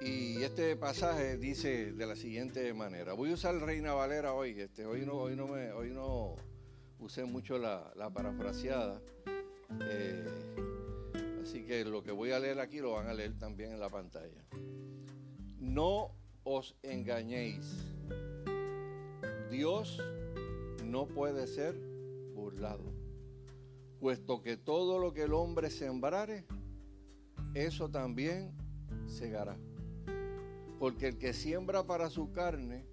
Y este pasaje dice de la siguiente manera. Voy a usar Reina Valera hoy. Este, hoy no, hoy no me, hoy no usé mucho la, parafraseada. Eh, así que lo que voy a leer aquí lo van a leer también en la pantalla. No os engañéis. Dios no puede ser burlado, puesto que todo lo que el hombre sembrare, eso también segará. Porque el que siembra para su carne,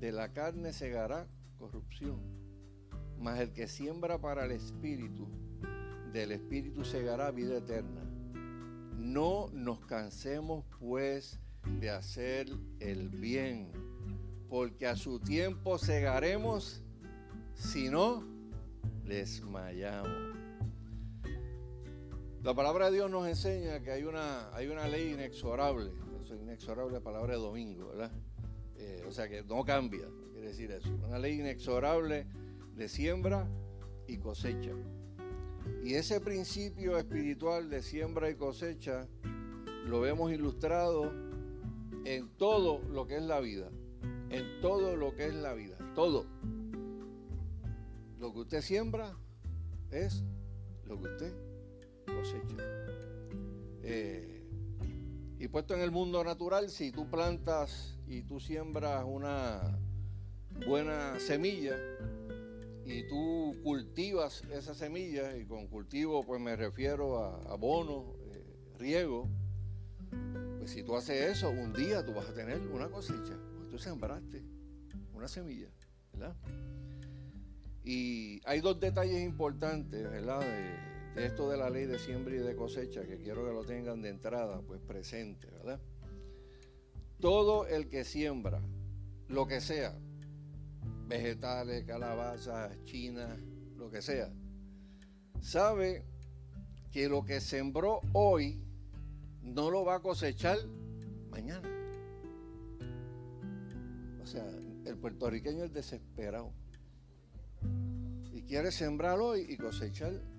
de la carne segará corrupción. Mas el que siembra para el espíritu, del espíritu segará vida eterna. No nos cansemos pues de hacer el bien, porque a su tiempo segaremos si no desmayamos. La palabra de Dios nos enseña que hay una, hay una ley inexorable, eso es inexorable la palabra de domingo, ¿verdad? Eh, o sea que no cambia, quiere decir eso. Una ley inexorable de siembra y cosecha. Y ese principio espiritual de siembra y cosecha lo vemos ilustrado en todo lo que es la vida. En todo lo que es la vida. Todo. Lo que usted siembra es lo que usted cosecha. Eh, y puesto en el mundo natural, si tú plantas y tú siembras una buena semilla y tú cultivas esa semilla, y con cultivo pues me refiero a abono, eh, riego, pues si tú haces eso, un día tú vas a tener una cosecha, porque tú sembraste una semilla, ¿verdad? Y hay dos detalles importantes, ¿verdad? De, esto de la ley de siembra y de cosecha, que quiero que lo tengan de entrada, pues presente, ¿verdad? Todo el que siembra, lo que sea, vegetales, calabazas, chinas, lo que sea, sabe que lo que sembró hoy no lo va a cosechar mañana. O sea, el puertorriqueño es desesperado. Y quiere sembrar hoy y cosechar.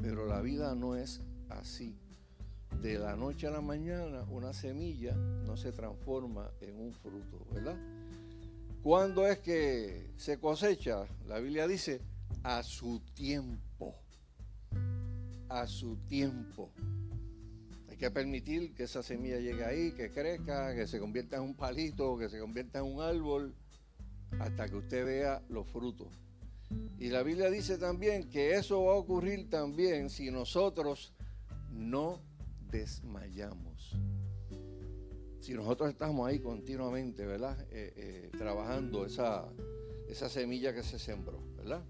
Pero la vida no es así. De la noche a la mañana una semilla no se transforma en un fruto, ¿verdad? ¿Cuándo es que se cosecha? La Biblia dice a su tiempo. A su tiempo que permitir que esa semilla llegue ahí, que crezca, que se convierta en un palito, que se convierta en un árbol, hasta que usted vea los frutos. Y la Biblia dice también que eso va a ocurrir también si nosotros no desmayamos. Si nosotros estamos ahí continuamente, ¿verdad? Eh, eh, trabajando esa, esa semilla que se sembró, ¿verdad?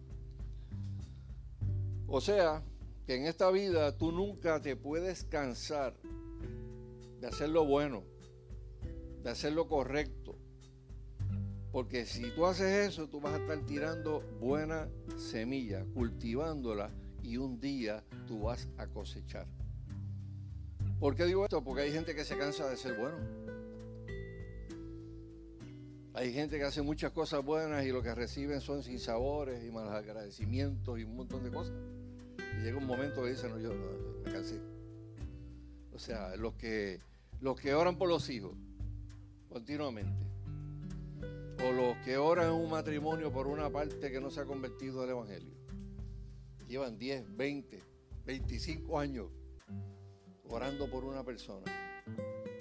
O sea, que en esta vida tú nunca te puedes cansar de hacer lo bueno, de hacer lo correcto. Porque si tú haces eso, tú vas a estar tirando buena semilla, cultivándola y un día tú vas a cosechar. ¿Por qué digo esto? Porque hay gente que se cansa de ser bueno. Hay gente que hace muchas cosas buenas y lo que reciben son sinsabores y malos agradecimientos y un montón de cosas. Y llega un momento que dicen, no, yo me cansé. O sea, los que, los que oran por los hijos continuamente. O los que oran en un matrimonio por una parte que no se ha convertido al Evangelio. Llevan 10, 20, 25 años orando por una persona.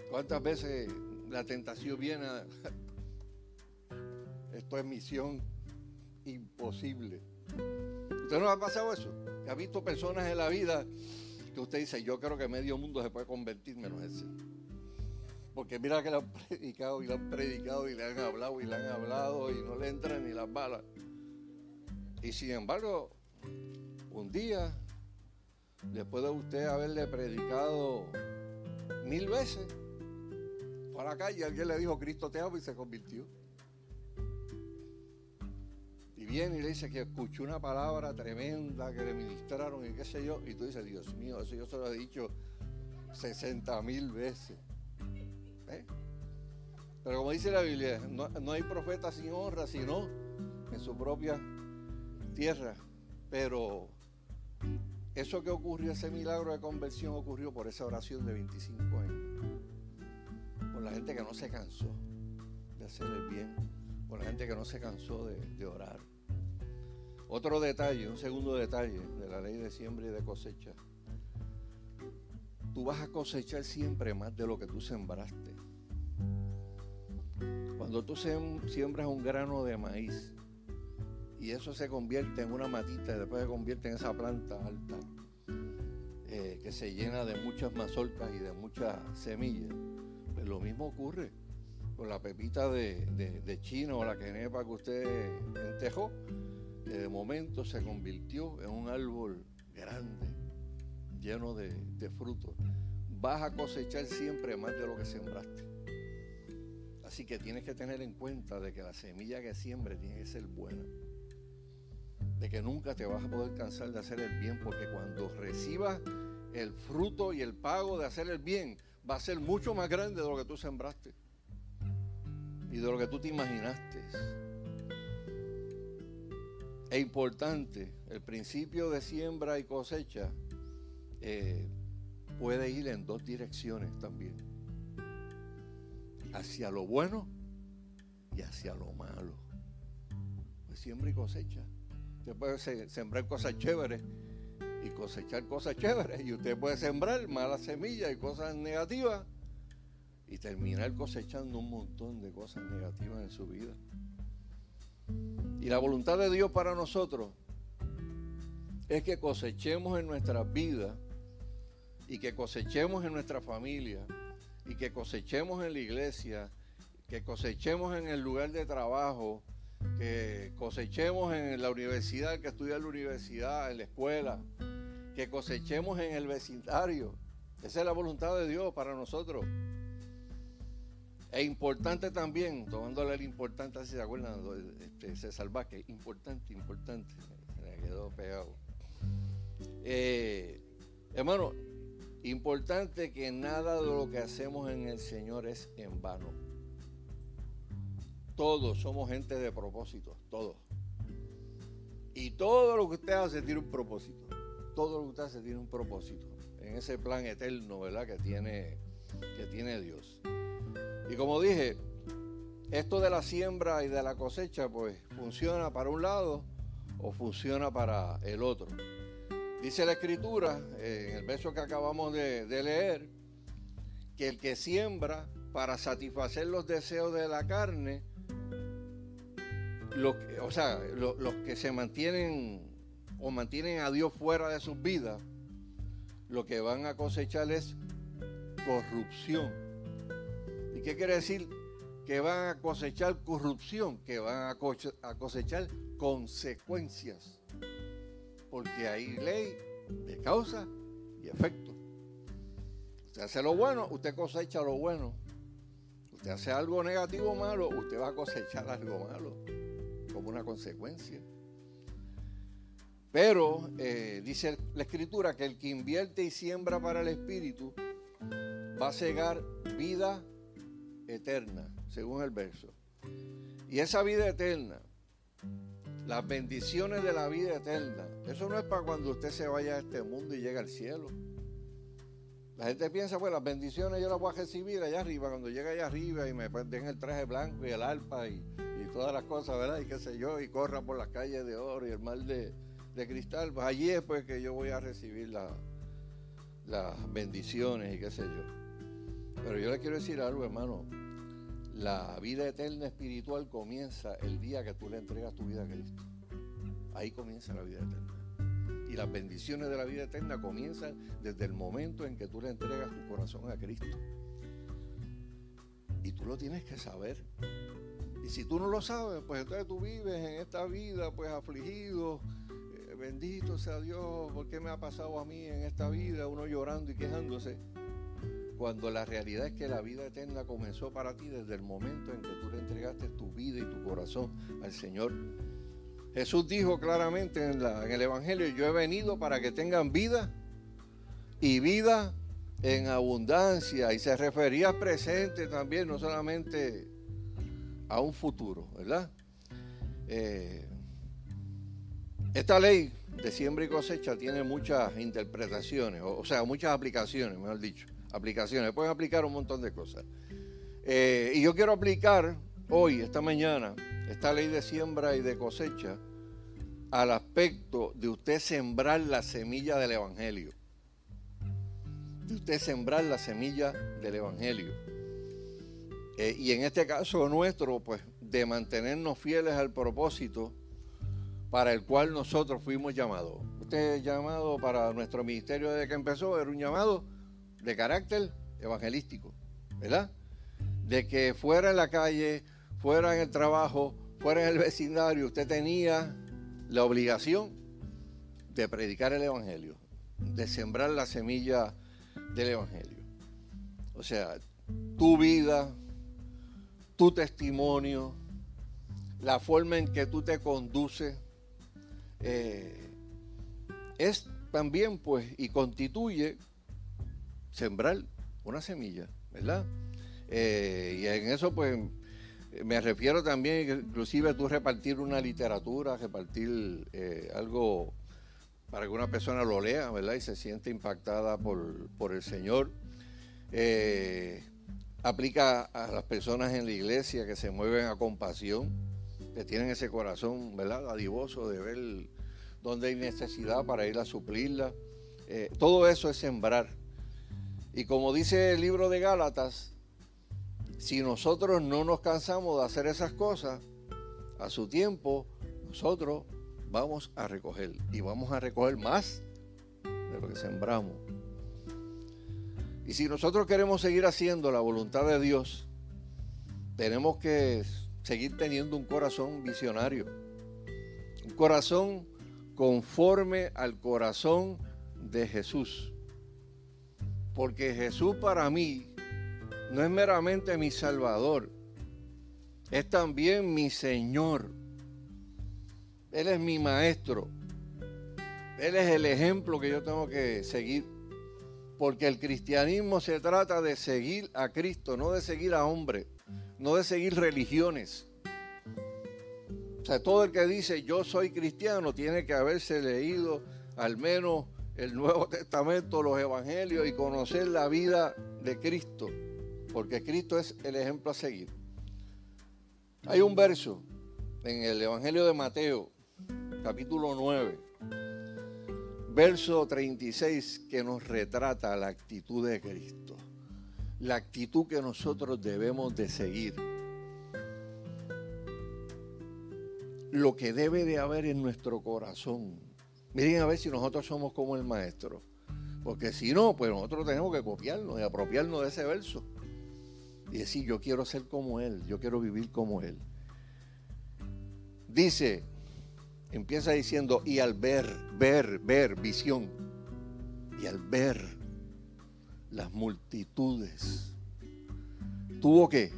¿Cuántas veces la tentación viene a... Esto es misión imposible. ¿Usted no ha pasado eso? ¿Ha visto personas en la vida que usted dice, yo creo que medio mundo se puede convertir menos ese? Porque mira que le han predicado y le han predicado y le han hablado y le han hablado y no le entran ni las balas. Y sin embargo, un día, después de usted haberle predicado mil veces, fue a la calle, alguien le dijo, Cristo te amo y se convirtió viene y le dice que escuchó una palabra tremenda que le ministraron y qué sé yo, y tú dices, Dios mío, eso yo se lo he dicho 60 mil veces. ¿Eh? Pero como dice la Biblia, no, no, hay profeta sin honra, sino en su propia tierra. Pero eso que ocurrió, ese milagro de conversión ocurrió por esa oración de 25 años. Por la gente que no se cansó de hacer el bien. Por la gente que no se cansó de, de orar. Otro detalle, un segundo detalle de la ley de siembra y de cosecha. Tú vas a cosechar siempre más de lo que tú sembraste. Cuando tú siembras un grano de maíz y eso se convierte en una matita y después se convierte en esa planta alta eh, que se llena de muchas mazorcas y de muchas semillas, pues lo mismo ocurre con la pepita de, de chino o la quenepa que usted entejó que de momento se convirtió en un árbol grande, lleno de, frutos. Vas a cosechar siempre más de lo que sembraste. Así que tienes que tener en cuenta de que la semilla que siembre tiene que ser buena. De que nunca te vas a poder cansar de hacer el bien, porque cuando recibas el fruto y el pago de hacer el bien, va a ser mucho más grande de lo que tú sembraste y de lo que tú te imaginaste. Es importante, el principio de siembra y cosecha eh, puede ir en dos direcciones también. Hacia lo bueno y hacia lo malo. Pues siembra y cosecha. Usted puede sembrar cosas chéveres y cosechar cosas chéveres. Y usted puede sembrar malas semillas y cosas negativas y terminar cosechando un montón de cosas negativas en su vida. Y la voluntad de Dios para nosotros es que cosechemos en nuestras vidas y que cosechemos en nuestra familia y que cosechemos en la iglesia, que cosechemos en el lugar de trabajo, que cosechemos en la universidad, que estudia en la universidad, en la escuela, que cosechemos en el vecindario. Esa es la voluntad de Dios para nosotros. Es importante también, tomándole el importante, si se acuerdan, este, César Vázquez, importante, importante, se me quedó pegado. Eh, hermano, importante que nada de lo que hacemos en el Señor es en vano. Todos somos gente de propósito, todos. Y todo lo que usted hace tiene un propósito. Todo lo que usted hace tiene un propósito. En ese plan eterno, ¿verdad? Que tiene, que tiene Dios. Y como dije, esto de la siembra y de la cosecha, pues funciona para un lado o funciona para el otro. Dice la escritura, eh, en el verso que acabamos de, leer, que el que siembra para satisfacer los deseos de la carne, o sea, los que se mantienen o mantienen a Dios fuera de sus vidas, lo que van a cosechar es corrupción ¿Y qué quiere decir? Que van a cosechar corrupción, que van a cosechar consecuencias. Porque hay ley de causa y efecto. Usted hace lo bueno, usted cosecha lo bueno. Usted hace algo negativo malo, usted va a cosechar algo malo como una consecuencia. Pero eh, dice la escritura que el que invierte y siembra para el espíritu va a cegar vida eterna, según el verso. Y esa vida eterna, las bendiciones de la vida eterna, eso no es para cuando usted se vaya a este mundo y llegue al cielo. La gente piensa, pues las bendiciones yo las voy a recibir allá arriba, cuando llegue allá arriba y me den el traje blanco y el alpa y, todas las cosas, ¿verdad? Y qué sé yo, y corra por las calles de oro y el mar de, cristal. Pues allí es pues que yo voy a recibir las bendiciones y qué sé yo. Pero yo le quiero decir algo, hermano. La vida eterna espiritual comienza el día que tú le entregas tu vida a Cristo. Ahí comienza la vida eterna. Y las bendiciones de la vida eterna comienzan desde el momento en que tú le entregas tu corazón a Cristo. Y tú lo tienes que saber. Y si tú no lo sabes, pues entonces tú vives en esta vida pues afligido. Eh, bendito sea Dios, ¿por qué me ha pasado a mí en esta vida? Uno llorando y quejándose cuando la realidad es que la vida eterna comenzó para ti desde el momento en que tú le entregaste tu vida y tu corazón al Señor. Jesús dijo claramente en, el Evangelio, yo he venido para que tengan vida y vida en abundancia. Y se refería al presente también, no solamente a un futuro, ¿verdad? Eh, esta ley de siembra y cosecha tiene muchas interpretaciones, o, sea, muchas aplicaciones, mejor dicho. Aplicaciones, pueden aplicar un montón de cosas. Eh, y yo quiero aplicar hoy, esta mañana, esta ley de siembra y de cosecha al aspecto de usted sembrar la semilla del Evangelio. De usted sembrar la semilla del Evangelio. Eh, y en este caso nuestro, pues de mantenernos fieles al propósito para el cual nosotros fuimos llamados. Este llamado para nuestro ministerio desde que empezó era un llamado de carácter evangelístico, ¿verdad? De que fuera en la calle, fuera en el trabajo, fuera en el vecindario, usted tenía la obligación de predicar el Evangelio, de sembrar la semilla del Evangelio. O sea, tu vida, tu testimonio, la forma en que tú te conduces, eh, es también pues y constituye sembrar una semilla, ¿verdad? Eh, y en eso pues me refiero también inclusive tú repartir una literatura, repartir eh, algo para que una persona lo lea, ¿verdad? Y se siente impactada por, por el Señor. aplica a las personas en la iglesia que se mueven a compasión que tienen ese corazón, ¿verdad? Adivoso de ver dónde hay necesidad para ir a suplirla. Eh, todo eso es sembrar. Y como dice el libro de Gálatas, si nosotros no nos cansamos de hacer esas cosas, a su tiempo, nosotros vamos a recoger. Y vamos a recoger más de lo que sembramos. Y si nosotros queremos seguir haciendo la voluntad de Dios, tenemos que seguir teniendo un corazón visionario, un corazón conforme al corazón de Jesús. Porque Jesús para mí no es meramente mi Salvador, es también mi Señor. Él es mi Maestro. Él es el ejemplo que yo tengo que seguir. Porque el cristianismo se trata de seguir a Cristo, no de seguir a hombre no de seguir religiones. O sea, todo el que dice yo soy cristiano tiene que haberse leído al menos el Nuevo Testamento, los Evangelios y conocer la vida de Cristo, porque Cristo es el ejemplo a seguir. Hay un verso en el Evangelio de Mateo, capítulo 9, verso 36, que nos retrata la actitud de Cristo la actitud que nosotros debemos de seguir. Lo que debe de haber en nuestro corazón. Miren a ver si nosotros somos como el maestro. Porque si no, pues nosotros tenemos que copiarnos y apropiarnos de ese verso. Y decir, yo quiero ser como Él, yo quiero vivir como Él. Dice, empieza diciendo, y al ver, ver, ver, visión. Y al ver las multitudes. Tuvo que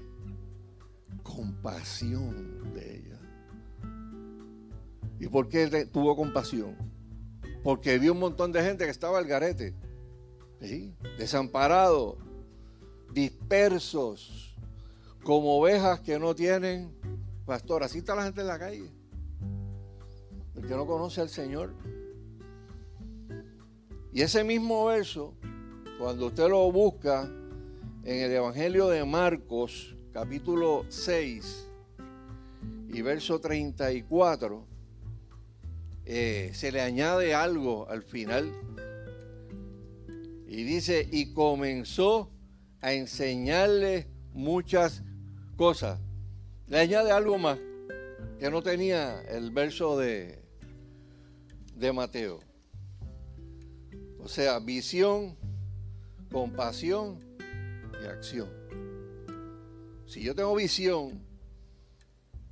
compasión de ella. ¿Y por qué tuvo compasión? Porque vio un montón de gente que estaba al garete, desamparados, dispersos, como ovejas que no tienen pastor. Así está la gente en la calle. El que no conoce al Señor. Y ese mismo verso cuando usted lo busca en el Evangelio de Marcos, capítulo 6 y verso 34, eh, se le añade algo al final. Y dice, y comenzó a enseñarle muchas cosas. Le añade algo más que no tenía el verso de, de Mateo. O sea, visión, compasión y acción. Si yo tengo visión,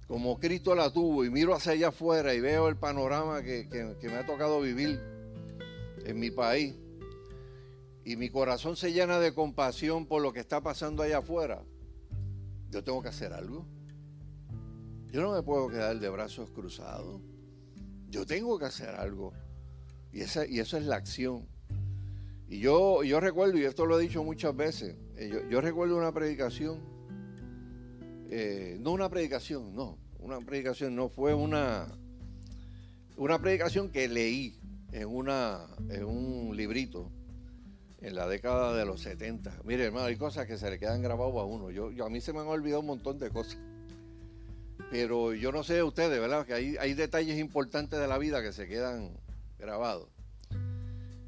como Cristo la tuvo, y miro hacia allá afuera y veo el panorama que, me ha tocado vivir en mi país, y mi corazón se llena de compasión por lo que está pasando allá afuera, yo tengo que hacer algo. Yo no me puedo quedar de brazos cruzados. Yo tengo que hacer algo. Y, esa, y eso es la acción. Y yo, yo recuerdo, y esto lo he dicho muchas veces, eh, yo, recuerdo una predicación, eh, no una predicación, no, una predicación no, fue una, una predicación que leí en, una, en un librito en la década de los 70. Mire, hermano, hay cosas que se le quedan grabadas a uno. Yo, a mí se me han olvidado un montón de cosas. Pero yo no sé de ustedes, ¿verdad? Que hay, hay detalles importantes de la vida que se quedan grabados.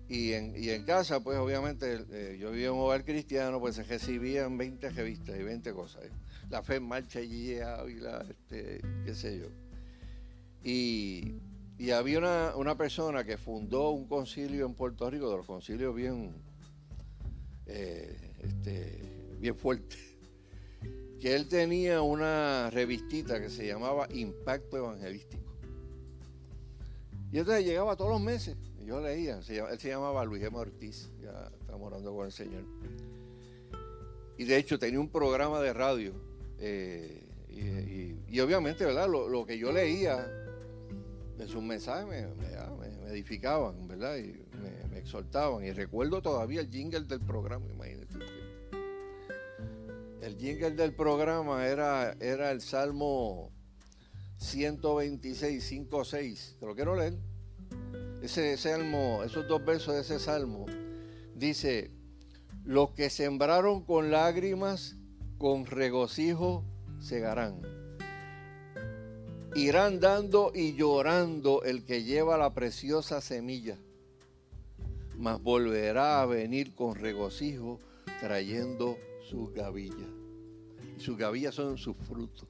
Y en, y en casa, pues obviamente, eh, yo vivía en un hogar cristiano, pues recibían 20 revistas y 20 cosas. ¿eh? La fe en marcha y la, este, qué sé yo. Y, y había una, una, persona que fundó un concilio en Puerto Rico, de los concilios bien, eh, este, bien fuertes, que él tenía una revistita que se llamaba Impacto Evangelístico. Y entonces llegaba todos los meses, yo leía, él se llamaba Luis M. Ortiz, ya estamos orando con el Señor. Y de hecho tenía un programa de radio, eh, y, obviamente, ¿verdad? Lo, que yo leía de sus mensajes me, edificaban, ¿verdad? Y me, exhortaban. Y recuerdo todavía el jingle del programa, imagínate. El jingle del programa era, era el Salmo 126, 5, 6. Te lo quiero leer. Ese salmo, esos dos versos de ese salmo, dice, los que sembraron con lágrimas, con regocijo segarán. Irán dando y llorando el que lleva la preciosa semilla, mas volverá a venir con regocijo trayendo sus gavillas. Sus gavillas son sus frutos.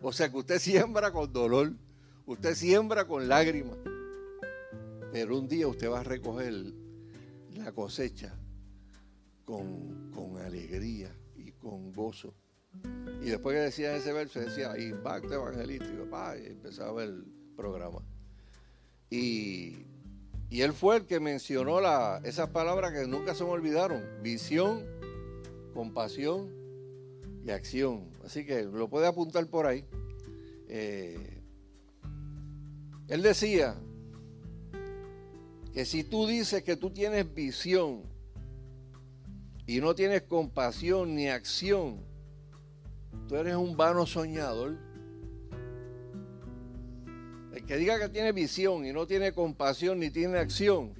O sea que usted siembra con dolor, usted siembra con lágrimas, pero un día usted va a recoger la cosecha con, alegría y con gozo. Y después que decía ese verso, decía impacto evangelístico, y empezaba el programa. Y, él fue el que mencionó la, esas palabras que nunca se me olvidaron: visión, compasión y acción. Así que lo puede apuntar por ahí. Eh, él decía que si tú dices que tú tienes visión y no tienes compasión ni acción, tú eres un vano soñador. El que diga que tiene visión y no tiene compasión ni tiene acción,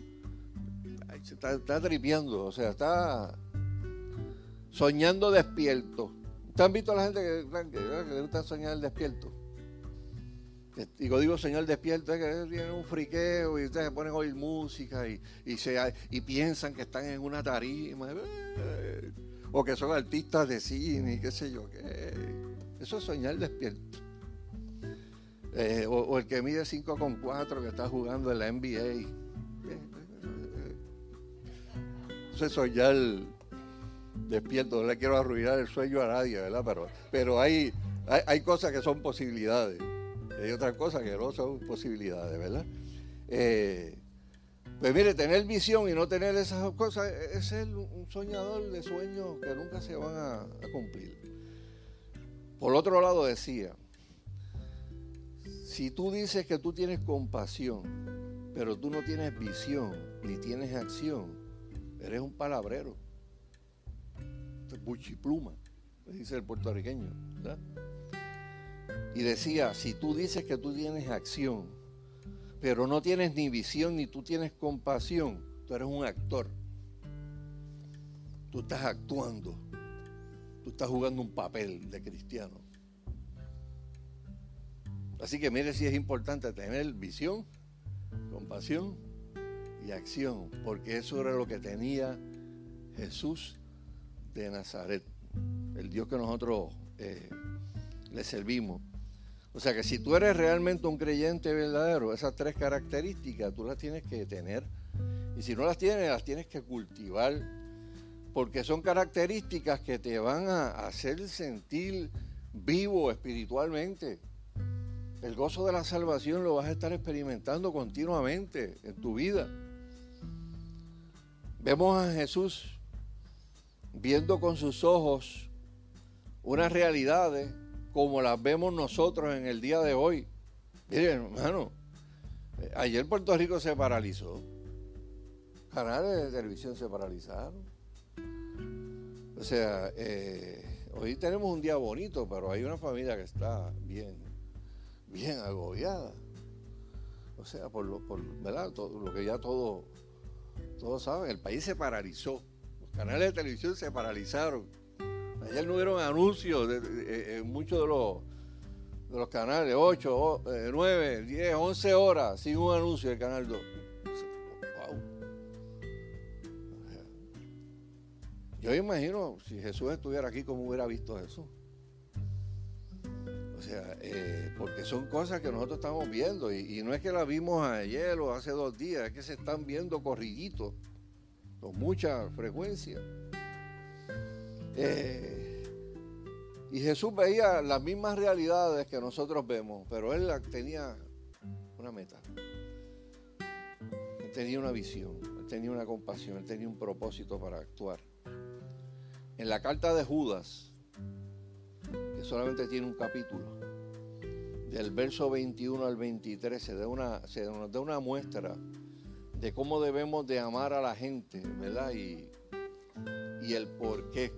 está, está tripeando, o sea, está soñando despierto. ¿Ustedes han visto a la gente que, que, le gusta soñar despierto? Digo, digo, señor despierto, es que tiene un friqueo y ustedes se ponen a oír música y, y, piensan que están en una tarima, eh, o que son artistas de cine, qué sé yo, qué. Eso es soñar despierto. Eh, o, el que mide 5,4 que está jugando en la NBA. Eso es soñar despierto. No le quiero arruinar el sueño a nadie, ¿verdad? Pero, pero hay, hay cosas que son posibilidades. Hay otras cosas que no son posibilidades, ¿verdad? Eh, pues mire, tener visión y no tener esas cosas es ser un soñador de sueños que nunca se van a, cumplir. Por otro lado decía, si tú dices que tú tienes compasión, pero tú no tienes visión ni tienes acción, eres un palabrero. Buchipluma, dice el puertorriqueño. ¿verdad? Y decía, si tú dices que tú tienes acción, pero no tienes ni visión ni tú tienes compasión, tú eres un actor. Tú estás actuando. Tú estás jugando un papel de cristiano. Así que mire si es importante tener visión, compasión y acción, porque eso era lo que tenía Jesús de Nazaret, el Dios que nosotros eh, le servimos. O sea que si tú eres realmente un creyente verdadero, esas tres características tú las tienes que tener. Y si no las tienes, las tienes que cultivar. Porque son características que te van a hacer sentir vivo espiritualmente. El gozo de la salvación lo vas a estar experimentando continuamente en tu vida. Vemos a Jesús viendo con sus ojos unas realidades como las vemos nosotros en el día de hoy. Miren, hermano, eh, ayer Puerto Rico se paralizó. Canales de televisión se paralizaron. O sea, eh, hoy tenemos un día bonito, pero hay una familia que está bien, bien agobiada. O sea, por lo, por, ¿verdad? Todo, lo que ya todo, todos saben, el país se paralizó. Los canales de televisión se paralizaron. Ayer no hubieron anuncios en muchos de los, de los canales, 8, 9, 10, 11 horas sin un anuncio del canal 2. Yo imagino si Jesús estuviera aquí, cómo hubiera visto eso. O sea, eh, porque son cosas que nosotros estamos viendo y, no es que las vimos ayer o hace dos días, es que se están viendo corriditos con mucha frecuencia. Eh, y Jesús veía las mismas realidades que nosotros vemos, pero él tenía una meta. Él tenía una visión, él tenía una compasión, él tenía un propósito para actuar. En la carta de Judas, que solamente tiene un capítulo, del verso 21 al 23 se, da una, nos da una muestra de cómo debemos de amar a la gente, ¿verdad? Y, y el por qué.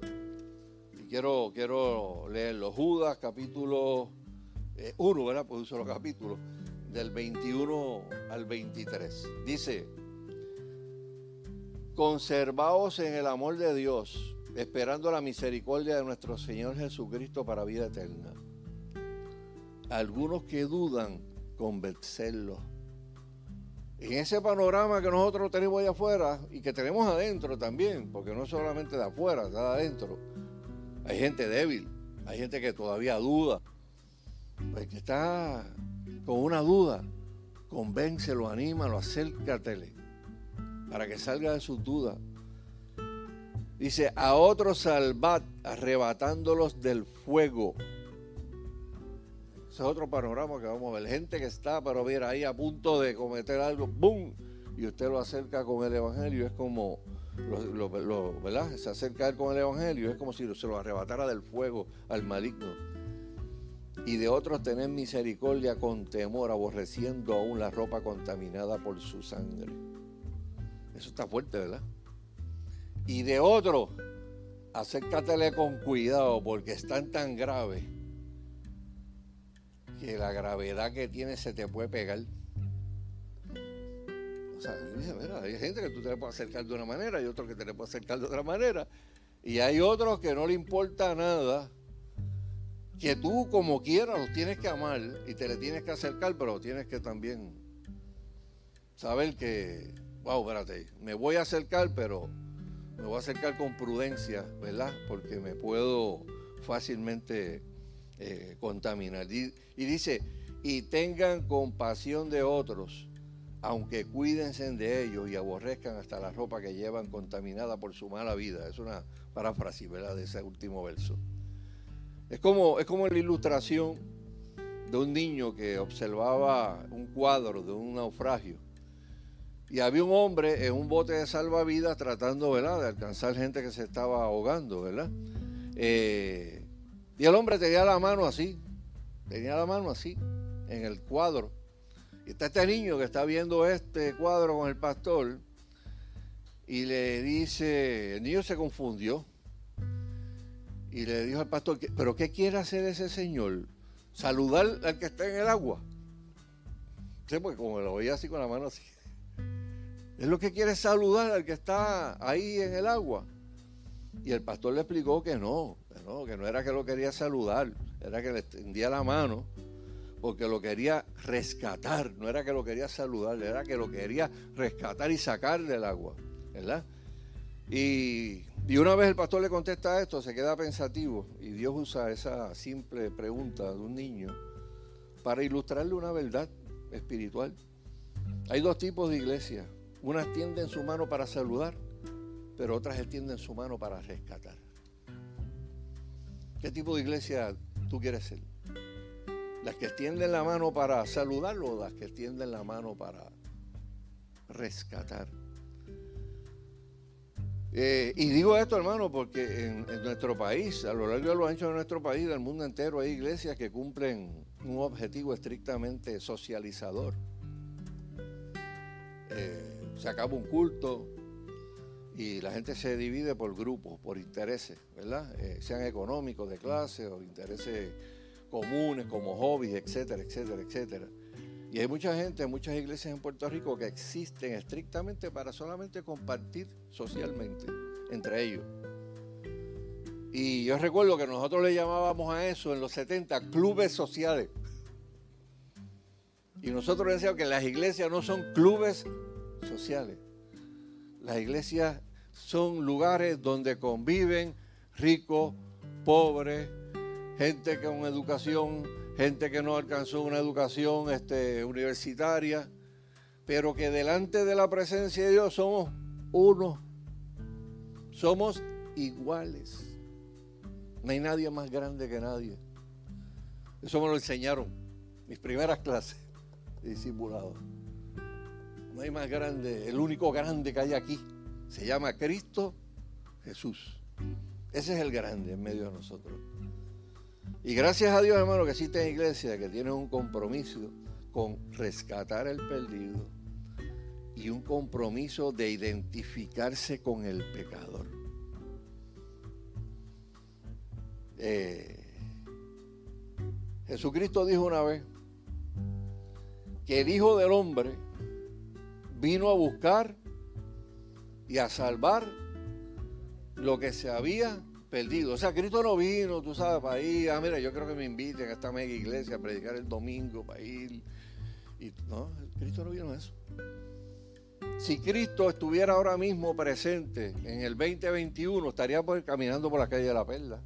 Quiero, quiero leerlo. Judas, capítulo 1, eh, ¿verdad? Pues uso los capítulos, del 21 al 23. Dice, conservaos en el amor de Dios esperando la misericordia de nuestro Señor Jesucristo para vida eterna. Algunos que dudan, convencerlos. En ese panorama que nosotros tenemos allá afuera y que tenemos adentro también, porque no solamente de afuera, está adentro, hay gente débil, hay gente que todavía duda. Pues que está con una duda, convéncelo, anímalo, acércatele para que salga de sus dudas. Dice, a otros salvad arrebatándolos del fuego. Ese es otro panorama que vamos a ver. Gente que está, pero ver ahí a punto de cometer algo, ¡boom! Y usted lo acerca con el Evangelio. Es como, lo, ¿verdad? Se acerca con el Evangelio. Es como si se lo arrebatara del fuego al maligno. Y de otros tener misericordia con temor, aborreciendo aún la ropa contaminada por su sangre. Eso está fuerte, ¿verdad? y de otro, acércatele con cuidado porque están tan graves que la gravedad que tiene se te puede pegar. Hay gente que tú te le puedes acercar de una manera y otro que te le puede acercar de otra manera. Y hay otros que no le importa nada, que tú como quieras los tienes que amar y te le tienes que acercar, pero tienes que también saber que, wow, espérate, me voy a acercar, pero me voy a acercar con prudencia, ¿verdad? Porque me puedo fácilmente eh, contaminar. Y, dice, y tengan compasión de otros, aunque cuídense de ellos y aborrezcan hasta la ropa que llevan contaminada por su mala vida. Es una paráfrasis, ¿verdad? De ese último verso. Es como, es como la ilustración de un niño que observaba un cuadro de un naufragio y había un hombre en un bote de salvavidas tratando, ¿verdad?, de alcanzar gente que se estaba ahogando, ¿verdad? Eh, y el hombre tenía la mano así, tenía la mano así, en el cuadro. Y está este niño que está viendo este cuadro con el pastor y le dice, el niño se confundió y le dijo al pastor, ¿pero qué quiere hacer ese señor? ¿Saludar al que está en el agua? Sí, porque como lo veía así con la mano así. Es lo que quiere saludar al que está ahí en el agua. Y el pastor le explicó que no, que no, que no era que lo quería saludar, era que le extendía la mano porque lo quería rescatar, no era que lo quería saludar, era que lo quería rescatar y sacar del agua, ¿verdad? Y, y una vez el pastor le contesta esto, se queda pensativo y Dios usa esa simple pregunta de un niño para ilustrarle una verdad espiritual. Hay dos tipos de iglesias. Unas tienden su mano para saludar, pero otras extienden su mano para rescatar. ¿Qué tipo de iglesia tú quieres ser? ¿Las que extienden la mano para saludar o las que extienden la mano para rescatar? Eh, y digo esto, hermano, porque en, nuestro país, a lo largo de los años de nuestro país, del mundo entero, hay iglesias que cumplen un objetivo estrictamente socializador. Eh, se acaba un culto y la gente se divide por grupos, por intereses, ¿verdad? Eh, sean económicos, de clase o intereses comunes como hobbies, etcétera, etcétera, etcétera. Y hay mucha gente, muchas iglesias en Puerto Rico que existen estrictamente para solamente compartir socialmente entre ellos. Y yo recuerdo que nosotros le llamábamos a eso en los 70 clubes sociales. Y nosotros decíamos que las iglesias no son clubes sociales. Las iglesias son lugares donde conviven ricos, pobres, gente con educación, gente que no alcanzó una educación este, universitaria, pero que delante de la presencia de Dios somos uno, somos iguales. No hay nadie más grande que nadie. Eso me lo enseñaron mis primeras clases de discipulado. No hay más grande, el único grande que hay aquí se llama Cristo Jesús. Ese es el grande en medio de nosotros. Y gracias a Dios, hermano, que existe iglesia que tiene un compromiso con rescatar el perdido y un compromiso de identificarse con el pecador. Eh, Jesucristo dijo una vez que el Hijo del Hombre vino a buscar y a salvar lo que se había perdido. O sea, Cristo no vino, tú sabes, para ir, ah, mira, yo creo que me inviten a esta mega iglesia a predicar el domingo, para ir. Y, no, Cristo no vino a eso. Si Cristo estuviera ahora mismo presente en el 2021, estaría caminando por la calle de la Perla.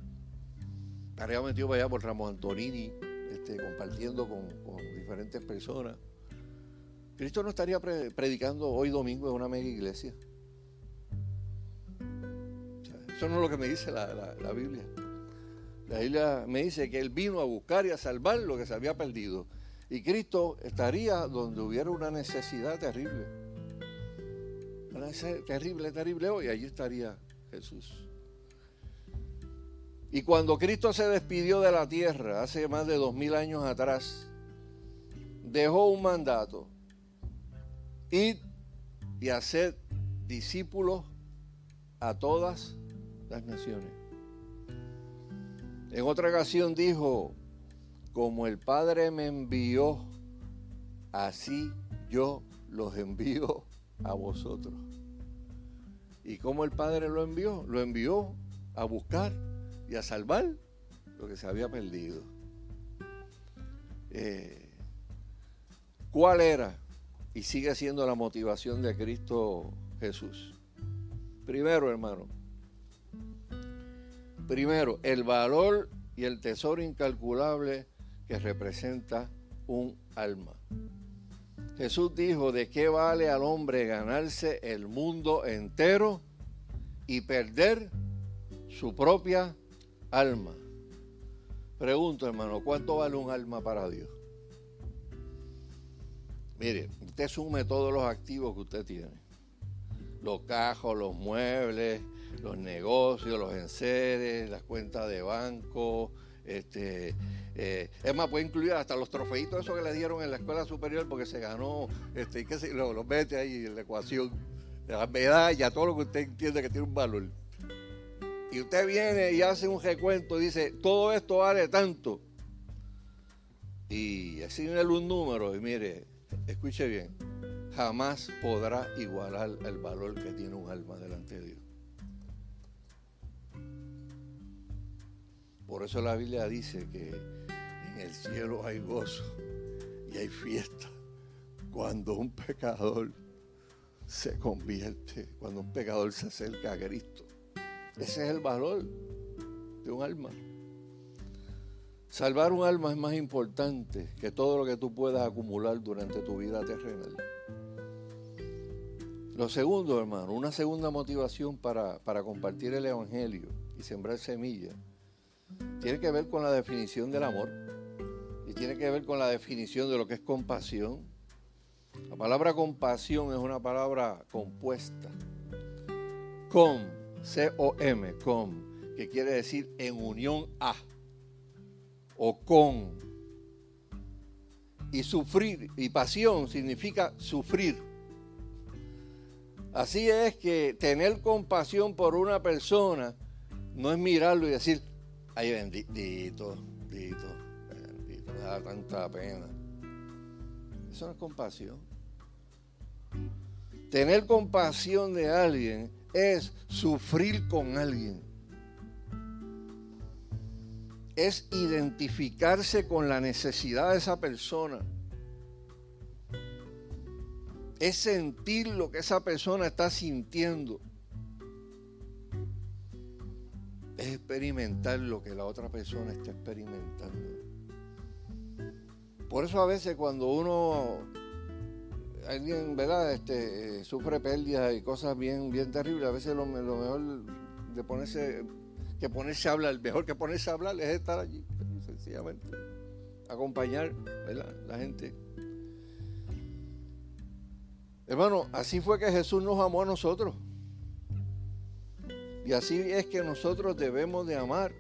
Estaría metido para allá por Ramos Antonini, este, compartiendo con, diferentes personas. Cristo no estaría predicando hoy domingo en una mega iglesia. Eso no es lo que me dice la, Biblia. La Biblia me dice que Él vino a buscar y a salvar lo que se había perdido. Y Cristo estaría donde hubiera una necesidad terrible. Una necesidad terrible, terrible hoy. Allí estaría Jesús. Y cuando Cristo se despidió de la tierra hace más de dos mil años atrás, dejó un mandato. Id y hacer discípulos a todas las naciones. En otra ocasión dijo, como el Padre me envió, así yo los envío a vosotros. ¿Y cómo el Padre lo envió? Lo envió a buscar y a salvar lo que se había perdido. Eh, ¿Cuál era y sigue siendo la motivación de Cristo Jesús? Primero, hermano, Primero, el valor y el tesoro incalculable que representa un alma. Jesús dijo, ¿de qué vale al hombre ganarse el mundo entero y perder su propia alma? Pregunto, hermano, ¿cuánto vale un alma para Dios? Mire, usted sume todos los activos que usted tiene. Los cajos, los muebles, los negocios, los enseres, las cuentas de banco, este, eh, es más, puede incluir hasta los trofeitos esos que le dieron en la escuela superior porque se ganó, este, que se, lo, mete ahí en la ecuación, la medalla, todo lo que usted entiende que tiene un valor. Y usted viene y hace un recuento y dice, todo esto vale tanto. Y asignale un número y mire, escuche bien, jamás podrá igualar el valor que tiene un alma delante de Dios. Por eso la Biblia dice que en el cielo hay gozo y hay fiesta cuando un pecador se convierte, cuando un pecador se acerca a Cristo. Ese es el valor de un alma. Salvar un alma es más importante que todo lo que tú puedas acumular durante tu vida terrenal. Lo segundo, hermano, una segunda motivación para, para compartir el Evangelio y sembrar semillas tiene que ver con la definición del amor y tiene que ver con la definición de lo que es compasión. La palabra compasión es una palabra compuesta. Com, C-O-M, com, que quiere decir en unión a o con. Y sufrir, y pasión significa sufrir. Así es que tener compasión por una persona no es mirarlo y decir, Ay, bendito, bendito, bendito, me da tanta pena. Eso no es compasión. Tener compasión de alguien es sufrir con alguien. Es identificarse con la necesidad de esa persona. Es sentir lo que esa persona está sintiendo. Es experimentar lo que la otra persona está experimentando. Por eso a veces cuando uno, alguien, ¿verdad? Este, eh, sufre pérdidas y cosas bien, bien terribles, a veces lo, mejor de ponerse, que ponerse a hablar, mejor que ponerse a hablar es estar allí, sencillamente. Acompañar, ¿verdad? La gente. Hermano, así fue que Jesús nos amó a nosotros. Y así es que nosotros debemos de amar.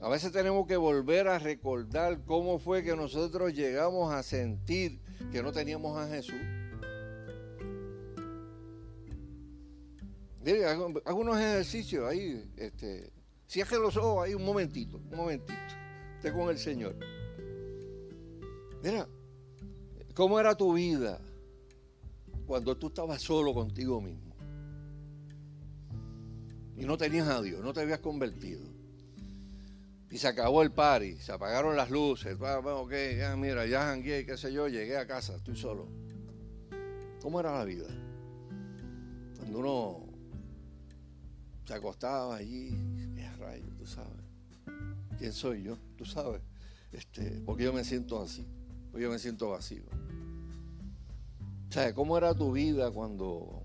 A veces tenemos que volver a recordar cómo fue que nosotros llegamos a sentir que no teníamos a Jesús. Mire, hago, unos ejercicios ahí. Este, cierre los ojos ahí un momentito, un momentito. Esté con el Señor. Mira, ¿cómo era tu vida cuando tú estabas solo contigo mismo? Y no tenías a Dios, no te habías convertido y se acabó el party, se apagaron las luces, ok, ya mira, ya jangué, qué sé yo, llegué a casa, estoy solo. ¿Cómo era la vida? Cuando uno se acostaba allí, qué rayo, tú sabes. ¿Quién soy yo? Tú sabes. Este, porque yo me siento así, porque yo me siento vacío. ¿Sabes cómo era tu vida cuando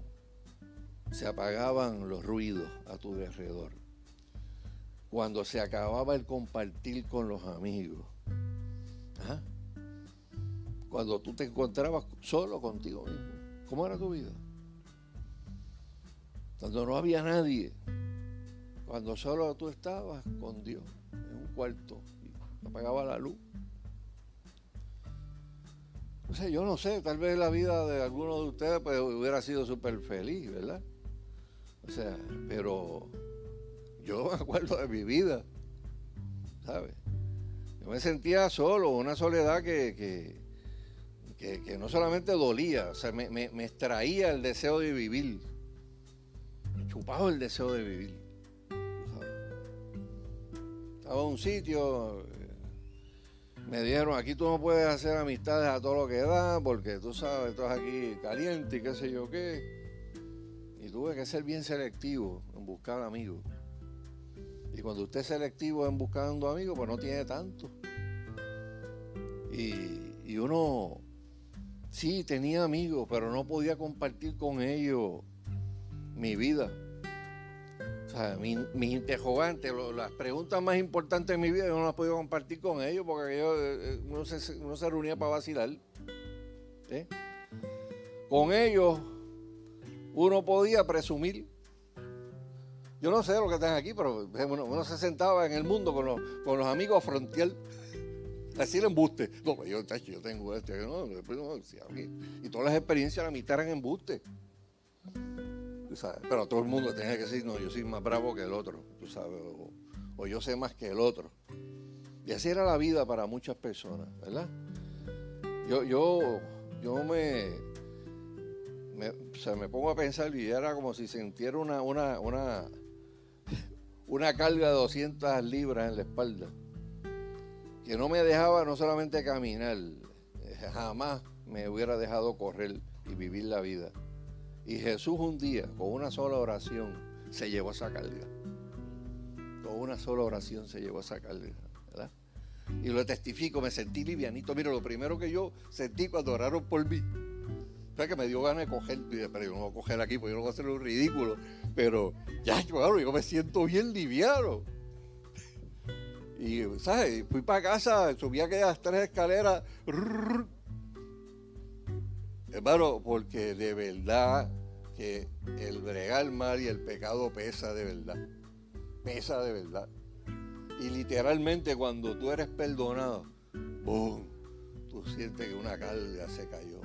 se apagaban los ruidos a tu alrededor? cuando se acababa el compartir con los amigos. Cuando tú te encontrabas solo contigo mismo. ¿Cómo era tu vida? Cuando no había nadie. Cuando solo tú estabas con Dios en un cuarto y apagaba la luz. No sé, yo no sé, tal vez la vida de alguno de ustedes pues, hubiera sido súper feliz, ¿verdad? O sea, pero yo me acuerdo de mi vida, ¿sabes? Yo me sentía solo, una soledad que, que, no solamente dolía, o sea, me, extraía el deseo de vivir, me chupaba el deseo de vivir. Estaba en un sitio, me dijeron, aquí tú no puedes hacer amistades a todo lo que da, porque tú sabes, estás aquí caliente y qué sé yo qué. Y tuve que ser bien selectivo en buscar amigos. Y cuando usted es selectivo en buscando amigos, pues no tiene tanto. Y, uno, sí, tenía amigos, pero no podía compartir con ellos mi vida. O sea, mis interrogantes, las preguntas más importantes de mi vida, yo no las podía compartir con ellos porque yo, eh, uno, se, uno se reunía para vacilar. ¿eh? Con ellos uno podía presumir yo no sé lo que están aquí, pero uno, se sentaba en el mundo con los, amigos a frontear. Así el embuste. No, pues yo, yo tengo este. Y todas las experiencias la mitad eran embuste. Pero todo el mundo tenía que decir, no, yo soy más bravo que el otro, tú sabes, o, yo sé más que el otro. Y así era la vida para muchas personas, ¿verdad? Yo, yo, yo me, me, me pongo a pensar y era como si sintiera una, una, una, una carga de 200 libras en la espalda, que no me dejaba no solamente caminar, eh, jamás me hubiera dejado correr y vivir la vida. Y Jesús un día, con una sola oración, se llevó esa carga. Con una sola oración se llevó esa carga. Y lo testifico, me sentí livianito. Mira, lo primero que yo sentí cuando oraron por mí fue que me dio ganas de coger. Pero yo no voy a coger aquí porque yo no voy a hacer un ridículo. Pero ya, claro, yo me siento bien liviano. Y, ¿sabes? Fui para casa, subí aquellas tres escaleras. Hermano, porque de verdad que el bregar mal y el pecado pesa de verdad. Pesa de verdad. Y literalmente cuando tú eres perdonado, ¡boom! Tú sientes que una carga se cayó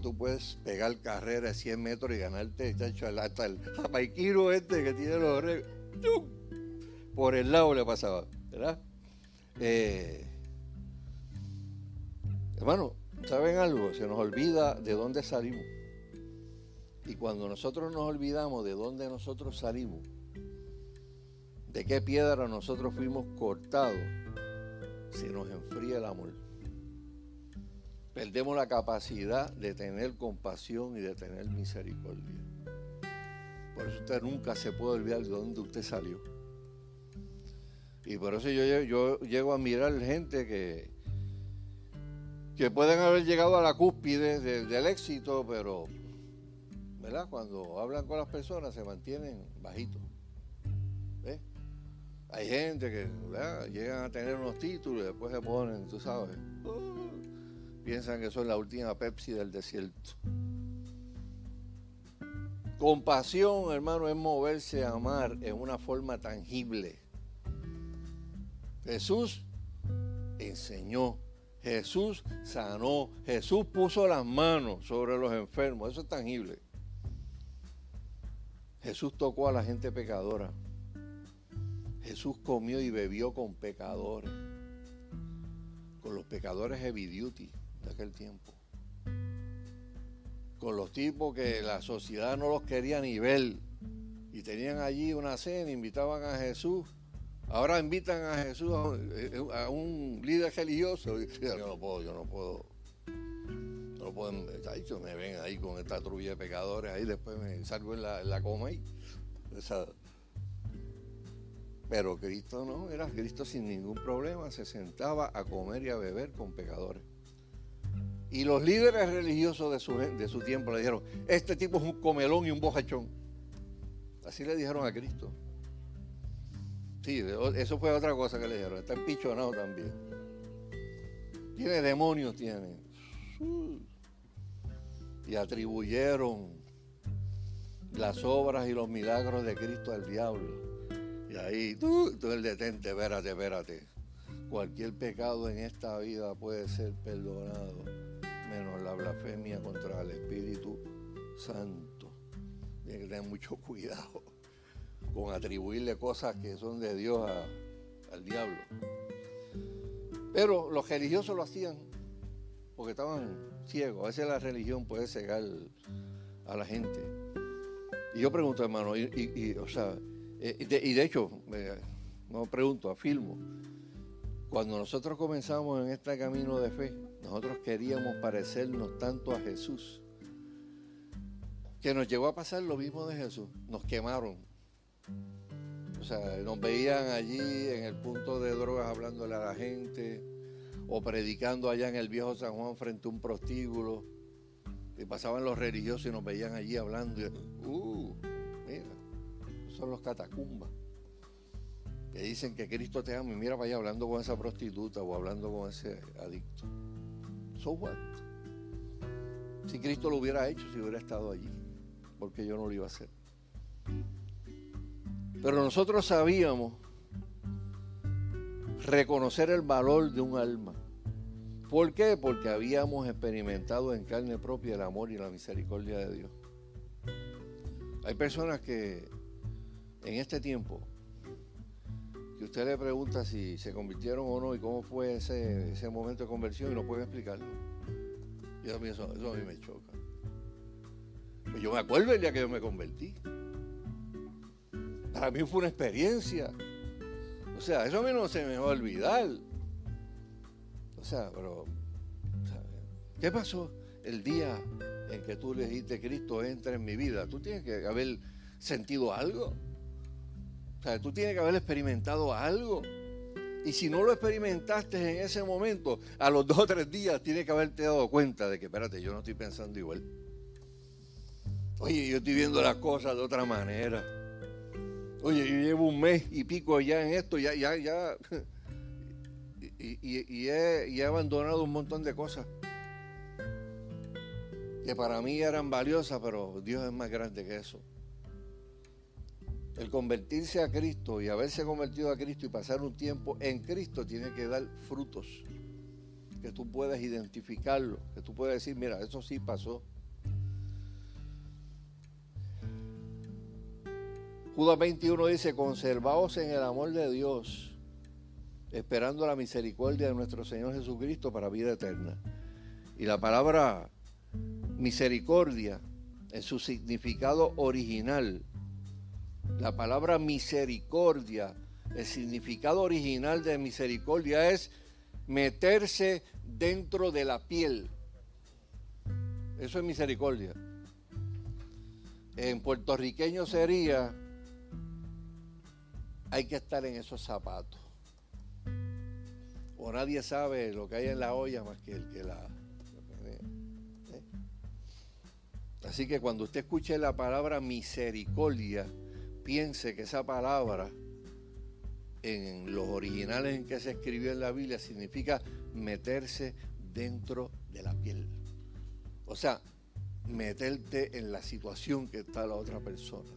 tú puedes pegar carrera de 100 metros y ganarte, chacho, hasta el jamaiquino este que tiene los reyes. Por el lado le pasaba, ¿verdad? Eh, Hermano, ¿saben algo? Se nos olvida de dónde salimos. Y cuando nosotros nos olvidamos de dónde nosotros salimos, de qué piedra nosotros fuimos cortados, se nos enfría el amor. Perdemos la capacidad de tener compasión y de tener misericordia. Por eso usted nunca se puede olvidar de dónde usted salió. Y por eso yo, llego a mirar gente que, que pueden haber llegado a la cúspide del éxito, pero ¿verdad? Cuando hablan con las personas se mantienen bajitos. Hay gente que llegan a tener unos títulos y después se ponen, tú sabes, piensan que son la última Pepsi del desierto. Compasión, hermano, es moverse a amar en una forma tangible. Jesús enseñó, Jesús sanó, Jesús puso las manos sobre los enfermos, eso es tangible. Jesús tocó a la gente pecadora. Jesús comió y bebió con pecadores, con los pecadores heavy duty de aquel tiempo, con los tipos que la sociedad no los quería ni ver y tenían allí una cena, invitaban a Jesús. Ahora invitan a Jesús a, un líder religioso. yo no puedo, yo no puedo. No pueden, me ven ahí con esta trulla de pecadores, ahí después me salgo en la, en coma. Pero Cristo no, era Cristo sin ningún problema, se sentaba a comer y a beber con pecadores. Y los líderes religiosos de su, de su tiempo le dijeron, este tipo es un comelón y un bojachón. Así le dijeron a Cristo. Sí, eso fue otra cosa que le dijeron. Está empichonado también. Tiene demonios, tiene. Y atribuyeron las obras y los milagros de Cristo al diablo. Y ahí tú, tú el detente, espérate, espérate. Cualquier pecado en esta vida puede ser perdonado, menos la blasfemia contra el Espíritu Santo. Tiene que tener mucho cuidado con atribuirle cosas que son de Dios al diablo. Pero los religiosos lo hacían porque estaban ciegos. A veces la religión puede cegar a la gente. Y yo pregunto, hermano, y o sea, eh, y de hecho, no pregunto, afirmo, cuando nosotros comenzamos en este camino de fe, nosotros queríamos parecernos tanto a Jesús, que nos llegó a pasar lo mismo de Jesús, nos quemaron. O sea, nos veían allí en el punto de drogas hablándole a la gente, o predicando allá en el viejo San Juan frente a un prostíbulo, y pasaban los religiosos y nos veían allí hablando. Y, uh, son los catacumbas. Que dicen que Cristo te ama y mira para allá hablando con esa prostituta o hablando con ese adicto. So what? Si Cristo lo hubiera hecho, si hubiera estado allí, porque yo no lo iba a hacer. Pero nosotros sabíamos reconocer el valor de un alma. ¿Por qué? Porque habíamos experimentado en carne propia el amor y la misericordia de Dios. Hay personas que en este tiempo, usted le pregunta si se convirtieron o no y cómo fue ese, ese momento de conversión y no puede explicarlo. Eso, a mí me choca. Pues yo me acuerdo el día que yo me convertí. Para mí fue una experiencia. O sea, eso a mí no se me va a olvidar. O sea, pero, ¿qué pasó el día en que tú le dijiste, Cristo entra en mi vida? Tú tienes que haber sentido algo. O sea, tú tienes que haber experimentado algo. Y si no lo experimentaste en ese momento, a los dos o tres días tienes que haberte dado cuenta de que, espérate, yo no estoy pensando igual. Oye, yo estoy viendo las cosas de otra manera. Oye, yo llevo un mes y pico ya en esto, ya, ya, ya. Y, he, y he abandonado un montón de cosas que para mí eran valiosas, pero Dios es más grande que eso. El convertirse a Cristo y haberse convertido a Cristo y pasar un tiempo en Cristo tiene que dar frutos. Que tú puedas identificarlo, que tú puedas decir, mira, eso sí pasó. Judas 21 dice, conservaos en el amor de Dios, esperando la misericordia de nuestro Señor Jesucristo para vida eterna. Y la palabra misericordia, en su significado original, la palabra misericordia, el significado original de misericordia es meterse dentro de la piel. Eso es misericordia. En puertorriqueño sería, hay que estar en esos zapatos. O nadie sabe lo que hay en la olla más que el que la... ¿eh? Así que cuando usted escuche la palabra misericordia, piense que esa palabra en los originales en que se escribió en la Biblia significa meterse dentro de la piel. O sea, meterte en la situación que está la otra persona.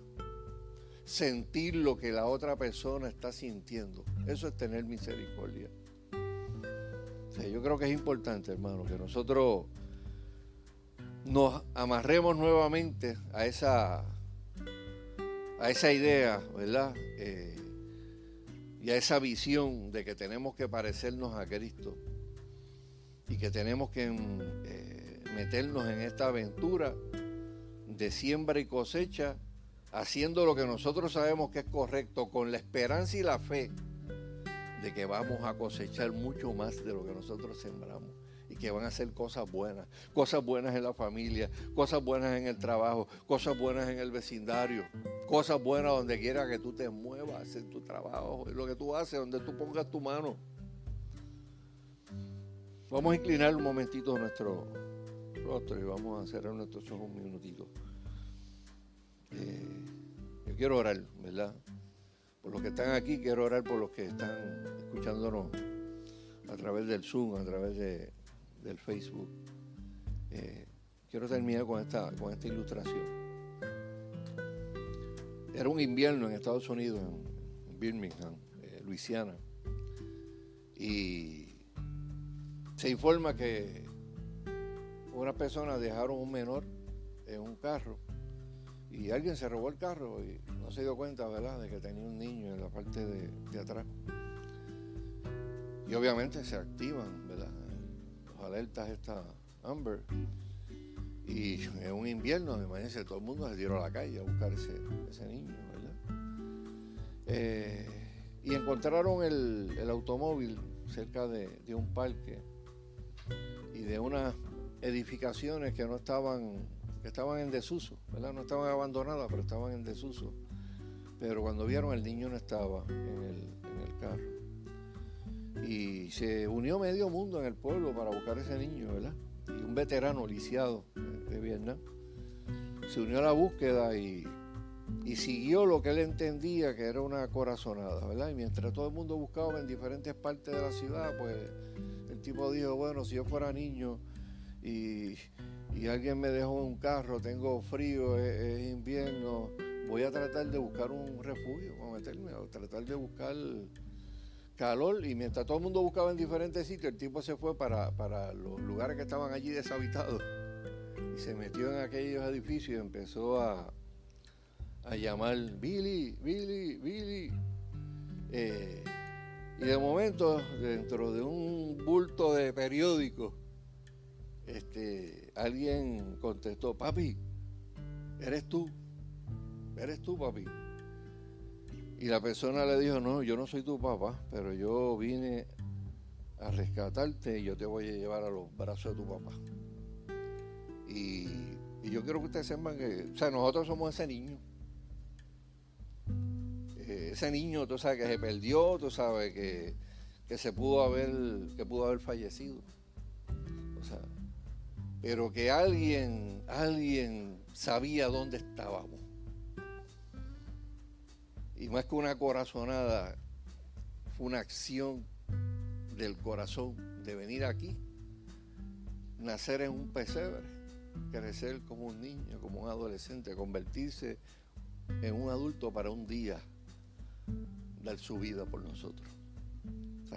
Sentir lo que la otra persona está sintiendo. Eso es tener misericordia. yo creo que es importante, hermano, que nosotros nos amarremos nuevamente a esa, a esa idea, ¿verdad? Eh, y a esa visión de que tenemos que parecernos a Cristo y que tenemos que eh, meternos en esta aventura de siembra y cosecha, haciendo lo que nosotros sabemos que es correcto, con la esperanza y la fe de que vamos a cosechar mucho más de lo que nosotros sembramos que van a ser cosas buenas, cosas buenas en la familia, cosas buenas en el trabajo, cosas buenas en el vecindario, cosas buenas donde quiera que tú te muevas en tu trabajo, en lo que tú haces, donde tú pongas tu mano. Vamos a inclinar un momentito nuestro rostro y vamos a cerrar nuestros ojos un minutito. Eh, yo quiero orar, ¿verdad? Por los que están aquí, quiero orar por los que están escuchándonos a través del Zoom, a través de, del Facebook. Eh, quiero terminar con esta, con esta ilustración. Era un invierno en Estados Unidos, en Birmingham, eh, Luisiana, y se informa que una persona dejaron un menor en un carro y alguien se robó el carro y no se dio cuenta, ¿verdad?, de que tenía un niño en la parte de, de atrás. Y obviamente se activan, ¿verdad? Alertas esta Amber. Y en un invierno, imagínense, todo el mundo se tiró a la calle a buscar ese, ese niño, ¿verdad? Eh, y encontraron el, el automóvil cerca de, de un parque y de unas edificaciones que no estaban, que estaban en desuso, ¿verdad? No estaban abandonadas, pero estaban en desuso. Pero cuando vieron el niño no estaba en el, en el carro. Y se unió medio mundo en el pueblo para buscar ese niño, ¿verdad? Y un veterano lisiado de Vietnam se unió a la búsqueda y, y siguió lo que él entendía que era una corazonada, ¿verdad? Y mientras todo el mundo buscaba en diferentes partes de la ciudad, pues el tipo dijo, bueno, si yo fuera niño y, alguien me dejó un carro, tengo frío, es, invierno, voy a tratar de buscar un refugio, a meterme, a tratar de buscar calor. Y mientras todo el mundo buscaba en diferentes sitios, el tipo se fue para, para los lugares que estaban allí deshabitados y se metió en aquellos edificios y empezó a, a llamar Billy, Billy, Billy. Eh, y de momento, dentro de un bulto de periódico, este, alguien contestó, papi, eres tú, eres tú, papi. Y la persona le dijo, no, yo no soy tu papá, pero yo vine a rescatarte y yo te voy a llevar a los brazos de tu papá. Y, yo quiero que ustedes sepan que, o sea, nosotros somos ese niño ese niño, tú sabes, que se perdió, tú sabes, que, se pudo haber, que pudo haber fallecido. O sea, pero que alguien, alguien sabía dónde estábamos. Y más que una corazonada, fue una acción del corazón de venir aquí, nacer en un pesebre, crecer como un niño, como un adolescente, convertirse en un adulto para un día dar su vida por nosotros.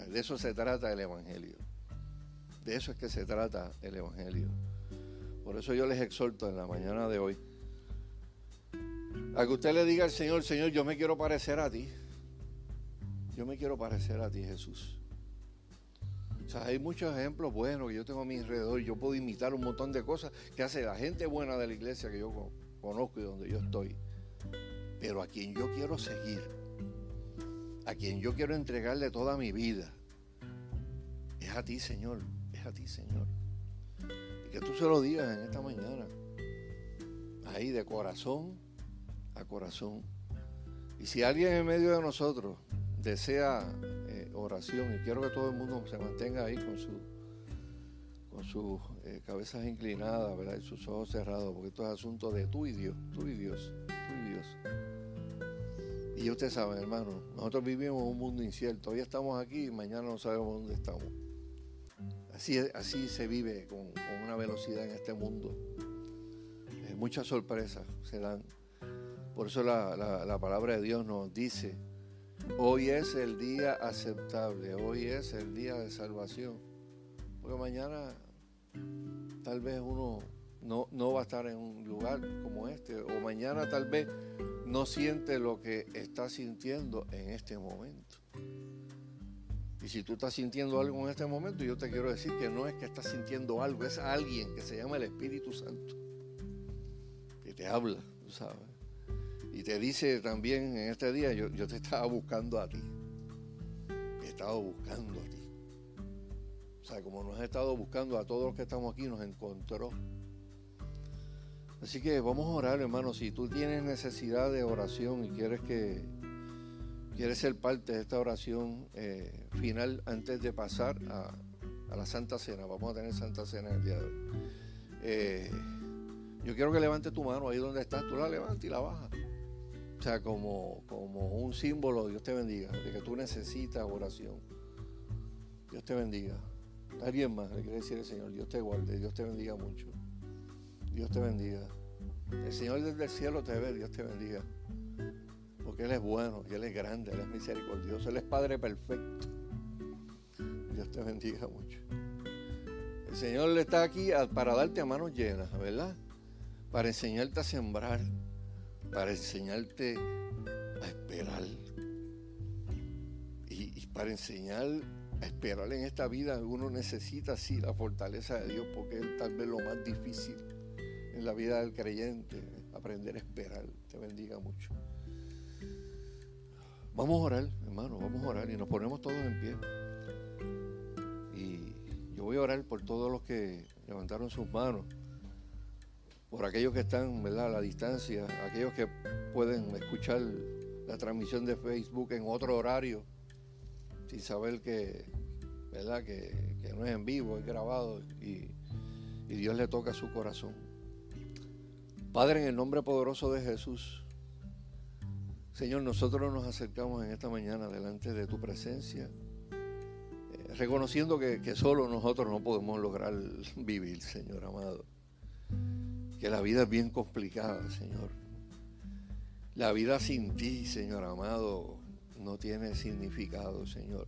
de eso se trata el Evangelio. De eso es que se trata el Evangelio. Por eso yo les exhorto en la mañana de hoy a que usted le diga al Señor, Señor, yo me quiero parecer a ti. Yo me quiero parecer a ti, Jesús. O sea, hay muchos ejemplos buenos que yo tengo a mi alrededor yo puedo imitar un montón de cosas que hace la gente buena de la iglesia que yo conozco y donde yo estoy. Pero a quien yo quiero seguir, a quien yo quiero entregarle toda mi vida, es a ti, Señor, es a ti, Señor. Y que tú se lo digas en esta mañana, ahí de corazón a corazón. Y si alguien en medio de nosotros desea eh, oración, y quiero que todo el mundo se mantenga ahí con su con sus eh, cabezas inclinadas, ¿verdad? Y sus ojos cerrados, porque esto es asunto de tú y Dios, tú y Dios, tú y Dios. Y ustedes saben, hermano, nosotros vivimos un mundo incierto. Hoy estamos aquí y mañana no sabemos dónde estamos. Así, así se vive con, una velocidad en este mundo. Eh, muchas sorpresas se dan. Por eso la, palabra de Dios nos dice, hoy es el día aceptable, hoy es el día de salvación. Porque mañana tal vez uno no, no, va a estar en un lugar como este, o mañana tal vez no siente lo que está sintiendo en este momento. Y si tú estás sintiendo algo en este momento, yo te quiero decir que no es que estás sintiendo algo, es alguien que se llama el Espíritu Santo, que te habla, tú sabes. Y te dice también en este día, yo, yo te estaba buscando a ti. He estado buscando a ti. O sea, como nos ha estado buscando a todos los que estamos aquí, nos encontró. Así que vamos a orar, hermano. Si tú tienes necesidad de oración y quieres que quieres ser parte de esta oración eh, final antes de pasar a, la Santa Cena, vamos a tener Santa Cena el día de hoy. Eh, yo quiero que levantes tu mano ahí donde estás, tú la levantas y la bajas. O sea, como, como un símbolo, Dios te bendiga, de que tú necesitas oración. Dios te bendiga. Alguien más le quiere decir al Señor, Dios te guarde, Dios te bendiga mucho. Dios te bendiga. El Señor desde el cielo te ve, Dios te bendiga. Porque Él es bueno, Él es grande, Él es misericordioso, Él es Padre perfecto. Dios te bendiga mucho. El Señor está aquí para darte a manos llenas, ¿verdad? Para enseñarte a sembrar, para enseñarte a esperar. Y, para enseñar a esperar en esta vida, uno necesita sí la fortaleza de Dios, porque es tal vez lo más difícil en la vida del creyente, aprender a esperar. Te bendiga mucho. Vamos a orar, hermano, vamos a orar y nos ponemos todos en pie. Y yo voy a orar por todos los que levantaron sus manos por aquellos que están ¿verdad? a la distancia, aquellos que pueden escuchar la transmisión de Facebook en otro horario, sin saber que, ¿verdad? que, no es en vivo, es grabado y, y Dios le toca su corazón. Padre, en el nombre poderoso de Jesús, Señor, nosotros nos acercamos en esta mañana delante de tu presencia, eh, reconociendo que, que solo nosotros no podemos lograr vivir, Señor amado que la vida es bien complicada, Señor. La vida sin ti, Señor amado, no tiene significado, Señor.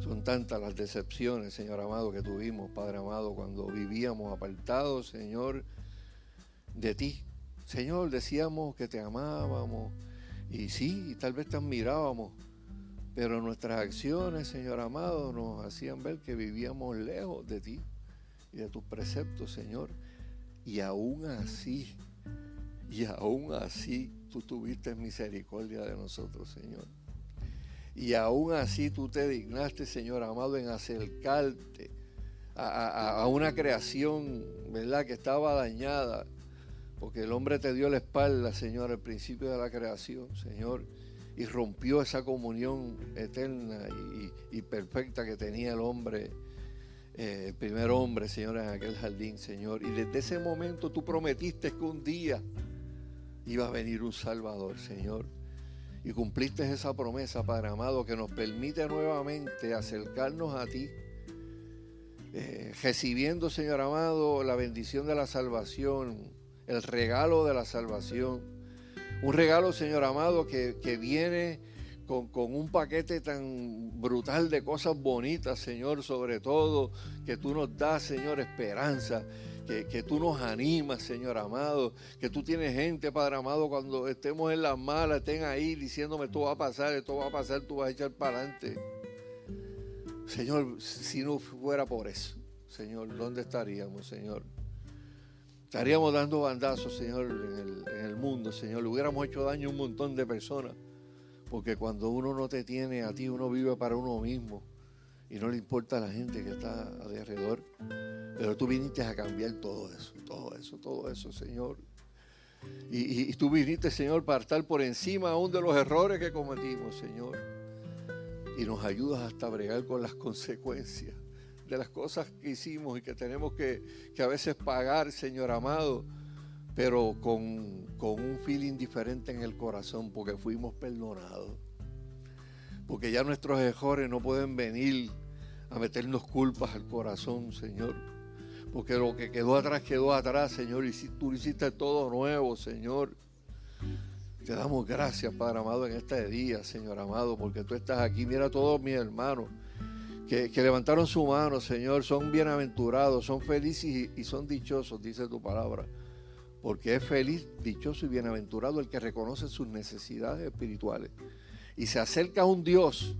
Son tantas las decepciones, Señor amado, que tuvimos, Padre amado, cuando vivíamos apartados, Señor, de ti. Señor, decíamos que te amábamos y sí, tal vez te admirábamos, pero nuestras acciones, Señor amado, nos hacían ver que vivíamos lejos de ti y de tus preceptos, Señor. Y aún así, y aún así tú tuviste misericordia de nosotros, Señor. Y aún así tú te dignaste, Señor amado, en acercarte a, una creación, ¿verdad?, que estaba dañada, porque el hombre te dio la espalda, Señor, al principio de la creación, Señor, y rompió esa comunión eterna y perfecta que tenía el hombre eh, el primer hombre, Señor, en aquel jardín, Señor. Y desde ese momento tú prometiste que un día iba a venir un Salvador, Señor. Y cumpliste esa promesa, Padre amado, que nos permite nuevamente acercarnos a ti, eh, recibiendo, Señor amado, la bendición de la salvación, el regalo de la salvación. Un regalo, Señor amado, que, que viene con, un paquete tan brutal de cosas bonitas, Señor, sobre todo, que tú nos das, Señor, esperanza, que, tú nos animas, Señor amado, que tú tienes gente, Padre amado, cuando estemos en las malas, estén ahí diciéndome, esto va a pasar, esto va a pasar, tú vas a echar para adelante. Señor, si no fuera por eso, Señor, ¿dónde estaríamos, Señor? Estaríamos dando bandazos, Señor, en el, mundo, Señor. Le hubiéramos hecho daño a un montón de personas. Porque cuando uno no te tiene a ti, uno vive para uno mismo. Y no le importa a la gente que está alrededor. Pero tú viniste a cambiar todo eso, todo eso, todo eso, Señor. Y, tú viniste, Señor, para estar por encima aún de los errores que cometimos, Señor. Y nos ayudas hasta bregar con las consecuencias de las cosas que hicimos y que tenemos que, a veces pagar, Señor amado, pero con, con un feeling diferente en el corazón porque fuimos perdonados. Porque ya nuestros errores no pueden venir a meternos culpas al corazón, Señor. Porque lo que quedó atrás quedó atrás, Señor. Y tú hiciste todo nuevo, Señor. Te damos gracias, Padre amado, en este día, Señor amado, porque tú estás aquí. Mira a todos mis hermanos que, levantaron su mano, Señor, son bienaventurados, son felices y, son dichosos, dice tu palabra. Porque es feliz, dichoso y bienaventurado el que reconoce sus necesidades espirituales y se acerca a un Dios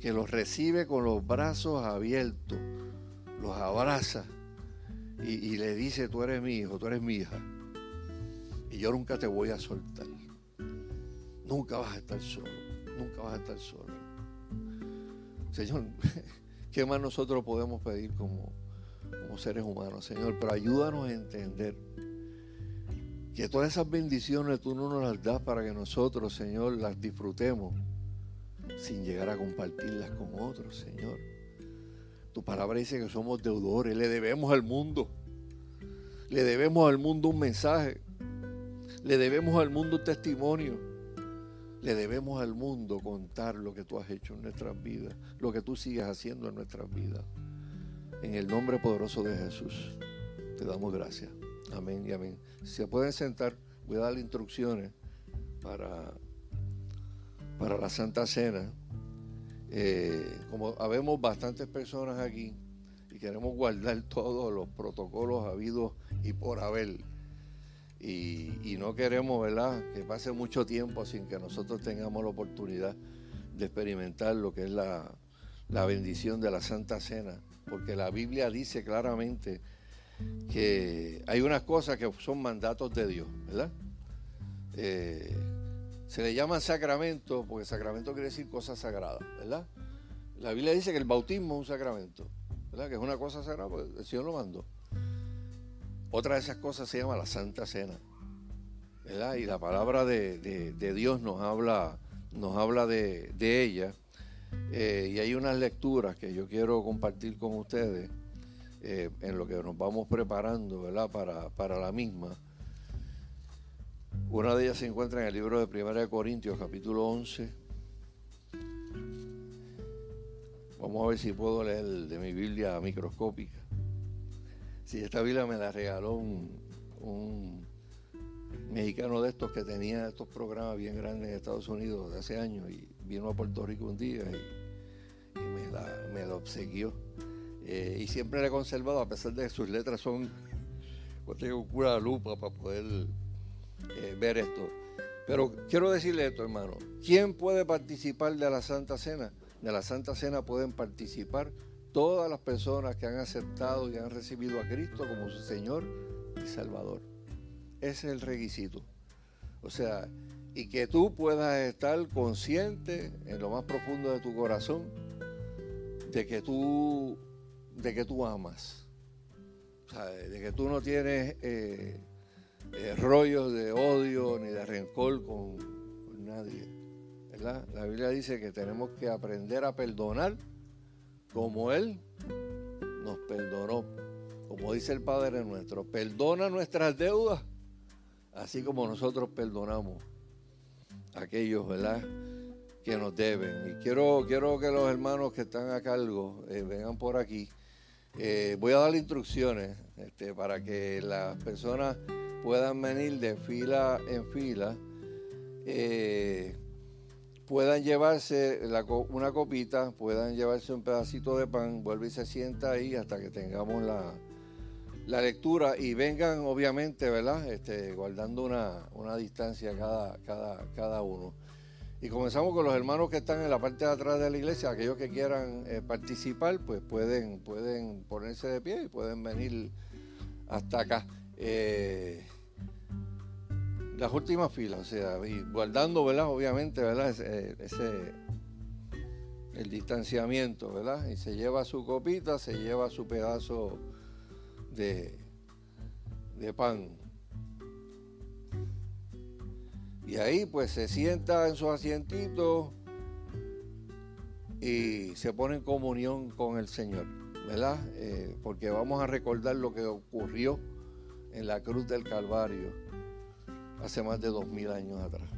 que los recibe con los brazos abiertos, los abraza y, le dice, tú eres mi hijo, tú eres mi hija. Y yo nunca te voy a soltar. Nunca vas a estar solo, nunca vas a estar solo. Señor, ¿qué más nosotros podemos pedir como, como seres humanos, Señor? Pero ayúdanos a entender que todas esas bendiciones tú no nos las das para que nosotros, Señor, las disfrutemos sin llegar a compartirlas con otros, Señor. Tu palabra dice que somos deudores, le debemos al mundo. Le debemos al mundo un mensaje. Le debemos al mundo un testimonio. Le debemos al mundo contar lo que tú has hecho en nuestras vidas, lo que tú sigues haciendo en nuestras vidas. En el nombre poderoso de Jesús, te damos gracias. Amén y amén. Se pueden sentar, voy a dar instrucciones para, para la Santa Cena. Eh, como habemos bastantes personas aquí y queremos guardar todos los protocolos habidos y por haber y, no queremos, ¿verdad?, que pase mucho tiempo sin que nosotros tengamos la oportunidad de experimentar lo que es la, bendición de la Santa Cena, porque la Biblia dice claramente que hay unas cosas que son mandatos de Dios, ¿verdad? Eh, se le llaman sacramentos porque sacramento quiere decir cosas sagradas, ¿verdad? La Biblia dice que el bautismo es un sacramento, ¿verdad? Que es una cosa sagrada, porque el Señor lo mandó. Otra de esas cosas se llama la Santa Cena. ¿verdad? Y la palabra de, Dios nos habla, nos habla de, ella. Eh, y hay unas lecturas que yo quiero compartir con ustedes eh, en lo que nos vamos preparando ¿verdad? Para, para, la misma. Una de ellas se encuentra en el libro de 1 Corintios, capítulo 11. Vamos a ver si puedo leer de mi Biblia microscópica. Sí, esta Biblia me la regaló un, mexicano de estos que tenía estos programas bien grandes en Estados Unidos de hace años y vino a Puerto Rico un día y, me, la, lo obsequió. Eh, y siempre la he conservado, a pesar de que sus letras son, pues tengo cura lupa para poder eh, ver esto. Pero quiero decirle esto, hermano. ¿Quién puede participar de la Santa Cena? De la Santa Cena pueden participar todas las personas que han aceptado y han recibido a Cristo como su Señor y Salvador. Ese es el requisito. O sea, y que tú puedas estar consciente en lo más profundo de tu corazón de que tú, de que tú amas. De que tú no tienes eh, eh, rollos de odio ni de rencor con, con nadie. ¿verdad? La Biblia dice que tenemos que aprender a perdonar como Él nos perdonó. Como dice el Padre nuestro, perdona nuestras deudas, así como nosotros perdonamos a aquellos, ¿verdad? Que nos deben. Y quiero, quiero que los hermanos que están a cargo eh, vengan por aquí. Eh, voy a dar instrucciones este, para que las personas puedan venir de fila en fila. Eh, puedan llevarse una copita, puedan llevarse un pedacito de pan, vuelve y se sienta ahí hasta que tengamos la, lectura y vengan obviamente, ¿verdad? Este, guardando una, distancia cada, cada, cada uno. Y comenzamos con los hermanos que están en la parte de atrás de la iglesia, aquellos que quieran eh, participar, pues pueden, pueden ponerse de pie y pueden venir hasta acá. Eh, las últimas filas, o sea, guardando, ¿verdad? Obviamente, ¿verdad? Ese, el distanciamiento, ¿verdad? Y se lleva su copita, se lleva su pedazo de, de pan. Y ahí pues se sienta en su asientito y se pone en comunión con el Señor, ¿verdad? Eh, porque vamos a recordar lo que ocurrió en la cruz del Calvario hace más de dos mil años atrás.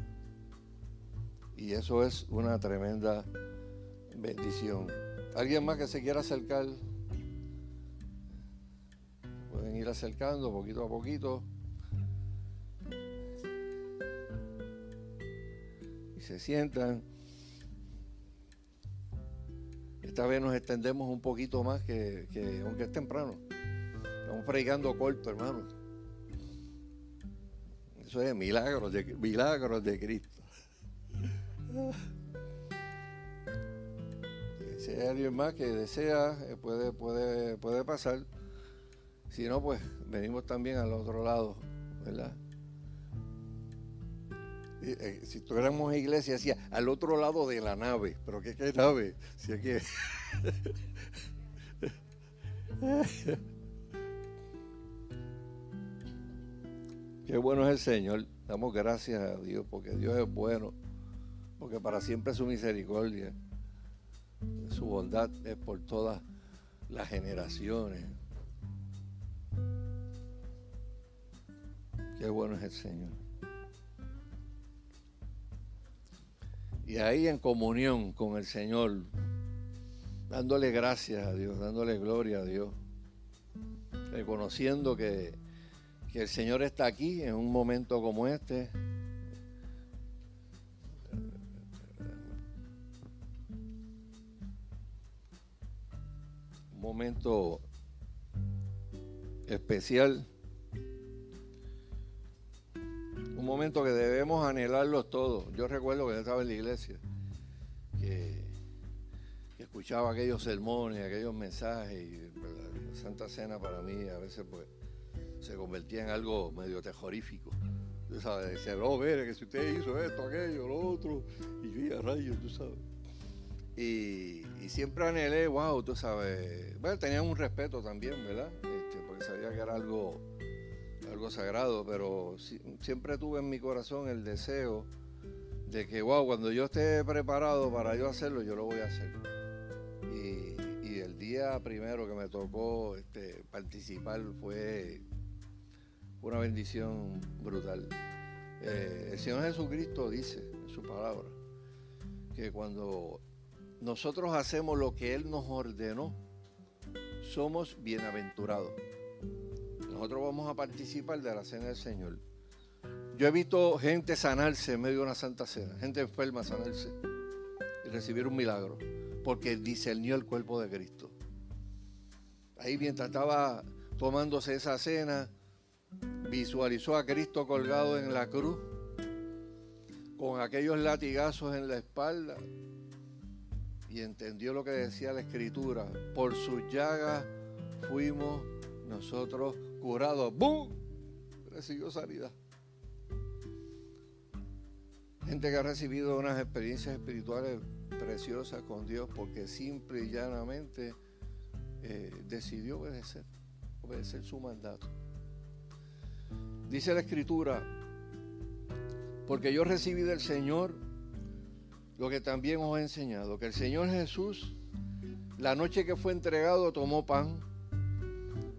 Y eso es una tremenda bendición. ¿Alguien más que se quiera acercar? Pueden ir acercando poquito a poquito. Se sientan. Esta vez nos extendemos un poquito más que, aunque es temprano. Estamos predicando corto, hermano. Eso es milagros de, milagros de Cristo. Si hay alguien más que desea, eh, puede, puede, puede pasar. Si no, pues venimos también al otro lado, ¿verdad? Eh, si tuviéramos iglesia, decía al otro lado de la nave. ¿Pero qué, qué nave? Si que. qué bueno es el Señor. Damos gracias a Dios porque Dios es bueno. Porque para siempre su misericordia, su bondad es por todas las generaciones. Qué bueno es el Señor. Y ahí en comunión con el Señor, dándole gracias a Dios, dándole gloria a Dios, reconociendo que, que el Señor está aquí en un momento como este. Un momento especial un momento que debemos anhelarlos todos. Yo recuerdo que yo estaba en la iglesia, que, escuchaba aquellos sermones, aquellos mensajes, y la Santa Cena para mí a veces pues se convertía en algo medio terrorífico. Tú sabes, decía, no, mire, que si usted hizo esto, aquello, lo otro, y yo a rayos, tú sabes. Y, siempre anhelé, wow, tú sabes. Bueno, tenía un respeto también, ¿verdad? Este, porque sabía que era algo algo sagrado, pero siempre tuve en mi corazón el deseo de que, wow, cuando yo esté preparado para yo hacerlo, yo lo voy a hacer. Y, el día primero que me tocó este, participar fue una bendición brutal. Eh, el Señor Jesucristo dice en su palabra que cuando nosotros hacemos lo que Él nos ordenó, somos bienaventurados nosotros vamos a participar de la cena del Señor. Yo he visto gente sanarse en medio de una santa cena, gente enferma sanarse y recibir un milagro, porque discernió el cuerpo de Cristo. Ahí mientras estaba tomándose esa cena, visualizó a Cristo colgado en la cruz, con aquellos latigazos en la espalda, y entendió lo que decía la Escritura. Por sus llagas fuimos nosotros curado, ¡boom! Recibió sanidad. Gente que ha recibido unas experiencias espirituales preciosas con Dios porque simple y llanamente eh, decidió obedecer, obedecer su mandato. Dice la escritura, porque yo recibí del Señor lo que también os he enseñado, que el Señor Jesús, la noche que fue entregado, tomó pan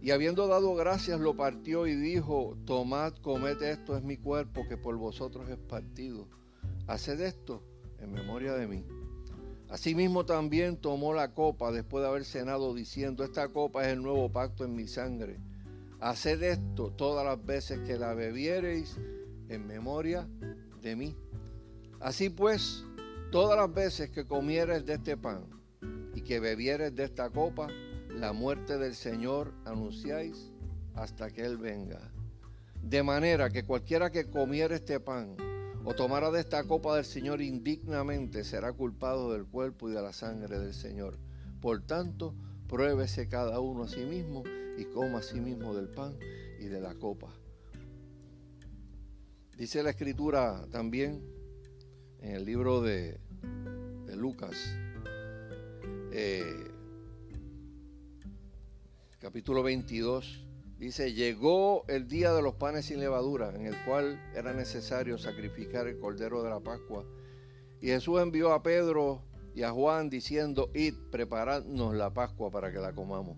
y habiendo dado gracias, lo partió y dijo, tomad, comed esto, es mi cuerpo que por vosotros es partido. Haced esto en memoria de mí. Asimismo también tomó la copa después de haber cenado, diciendo, esta copa es el nuevo pacto en mi sangre. Haced esto todas las veces que la bebiereis en memoria de mí. Así pues, todas las veces que comieres de este pan y que bebieres de esta copa, la muerte del Señor anunciáis hasta que Él venga. De manera que cualquiera que comiera este pan o tomara de esta copa del Señor indignamente, será culpado del cuerpo y de la sangre del Señor. Por tanto, pruébese cada uno a sí mismo y coma a sí mismo del pan y de la copa. Dice la escritura también en el libro de, Lucas, eh, capítulo 22, dice, llegó el día de los panes sin levadura, en el cual era necesario sacrificar el cordero de la Pascua. Y Jesús envió a Pedro y a Juan diciendo, id, preparadnos la Pascua para que la comamos.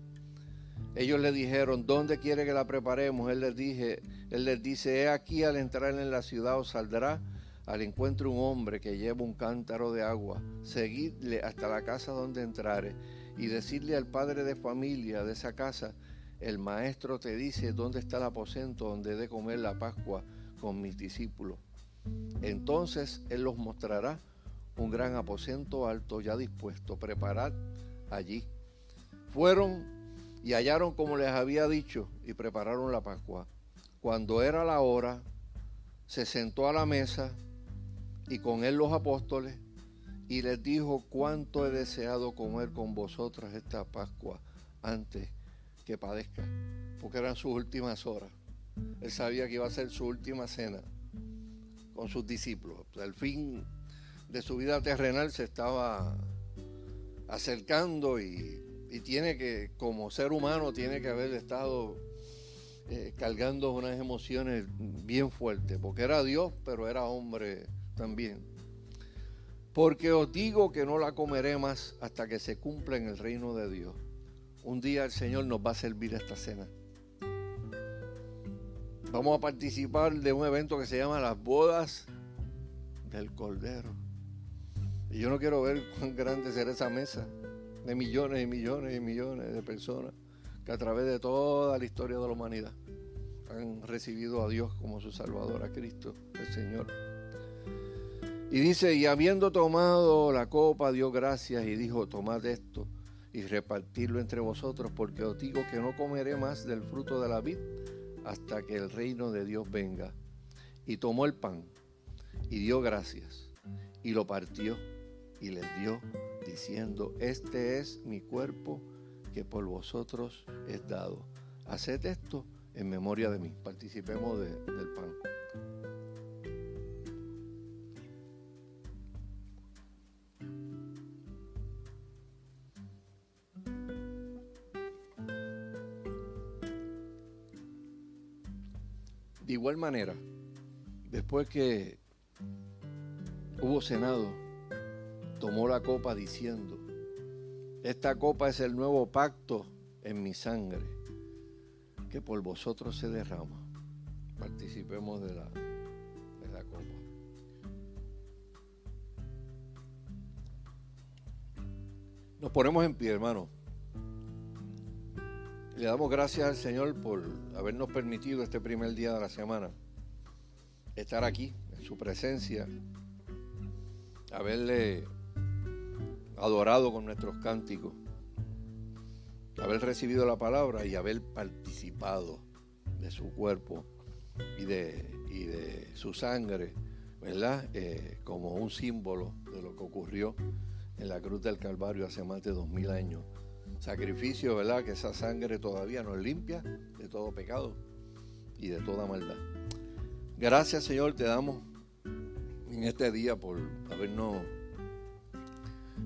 Ellos le dijeron, ¿dónde quiere que la preparemos? Él les, dije, él les dice, he aquí al entrar en la ciudad os saldrá al encuentro un hombre que lleva un cántaro de agua. Seguidle hasta la casa donde entrare y decirle al padre de familia de esa casa, el maestro te dice dónde está el aposento donde he de comer la Pascua con mis discípulos. Entonces él los mostrará un gran aposento alto ya dispuesto, preparad allí. Fueron y hallaron como les había dicho y prepararon la Pascua. Cuando era la hora, se sentó a la mesa y con él los apóstoles y les dijo cuánto he deseado comer con vosotras esta Pascua antes que padezca, porque eran sus últimas horas. Él sabía que iba a ser su última cena con sus discípulos. El fin de su vida terrenal se estaba acercando y y tiene que, como ser humano, tiene que haber estado eh, cargando unas emociones bien fuertes, porque era Dios, pero era hombre también. Porque os digo que no la comeré más hasta que se cumpla en el reino de Dios. Un día el Señor nos va a servir esta cena. Vamos a participar de un evento que se llama las bodas del Cordero. Y yo no quiero ver cuán grande será esa mesa de millones y millones y millones de personas que a través de toda la historia de la humanidad han recibido a Dios como su Salvador, a Cristo, el Señor. Y dice, y habiendo tomado la copa, dio gracias y dijo, tomad esto y repartirlo entre vosotros, porque os digo que no comeré más del fruto de la vid hasta que el reino de Dios venga. Y tomó el pan y dio gracias y lo partió y les dio diciendo, este es mi cuerpo que por vosotros es dado. Haced esto en memoria de mí. Participemos del pan. De igual manera, después que hubo cenado, tomó la copa diciendo, esta copa es el nuevo pacto en mi sangre, que por vosotros se derrama. Participemos de la, de la copa. Nos ponemos en pie, hermano. Le damos gracias al Señor por habernos permitido este primer día de la semana estar aquí, en su presencia, haberle adorado con nuestros cánticos, haber recibido la palabra y haber participado de su cuerpo y de, su sangre, ¿verdad? Eh, como un símbolo de lo que ocurrió en la cruz del Calvario hace más de dos mil años. Sacrificio, ¿verdad? Que esa sangre todavía nos limpia de todo pecado y de toda maldad. Gracias, Señor, te damos en este día por habernos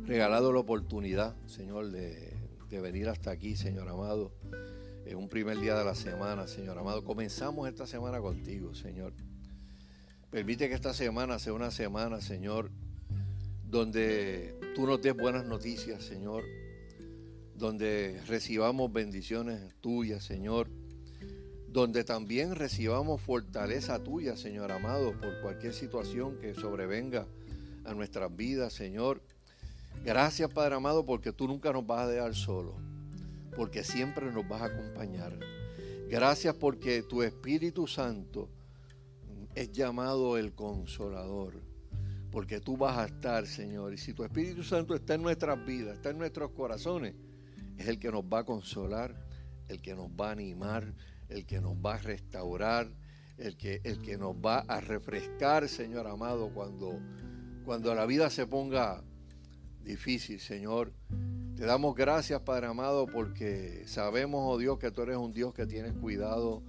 regalado la oportunidad, Señor, de, venir hasta aquí, Señor amado. Es un primer día de la semana, Señor amado. Comenzamos esta semana contigo, Señor. Permite que esta semana sea una semana, Señor, donde tú nos des buenas noticias, Señor. Donde recibamos bendiciones tuyas, Señor. Donde también recibamos fortaleza tuya, Señor amado, por cualquier situación que sobrevenga a nuestras vidas, Señor. Gracias, Padre amado, porque tú nunca nos vas a dejar solo, porque siempre nos vas a acompañar. Gracias porque tu Espíritu Santo es llamado el consolador, porque tú vas a estar, Señor. Y si tu Espíritu Santo está en nuestras vidas, está en nuestros corazones, es el que nos va a consolar, el que nos va a animar, el que nos va a restaurar, el que, el que nos va a refrescar, Señor amado, cuando, cuando la vida se ponga difícil, Señor. Te damos gracias, Padre amado, porque sabemos, oh Dios, que tú eres un Dios que tienes cuidado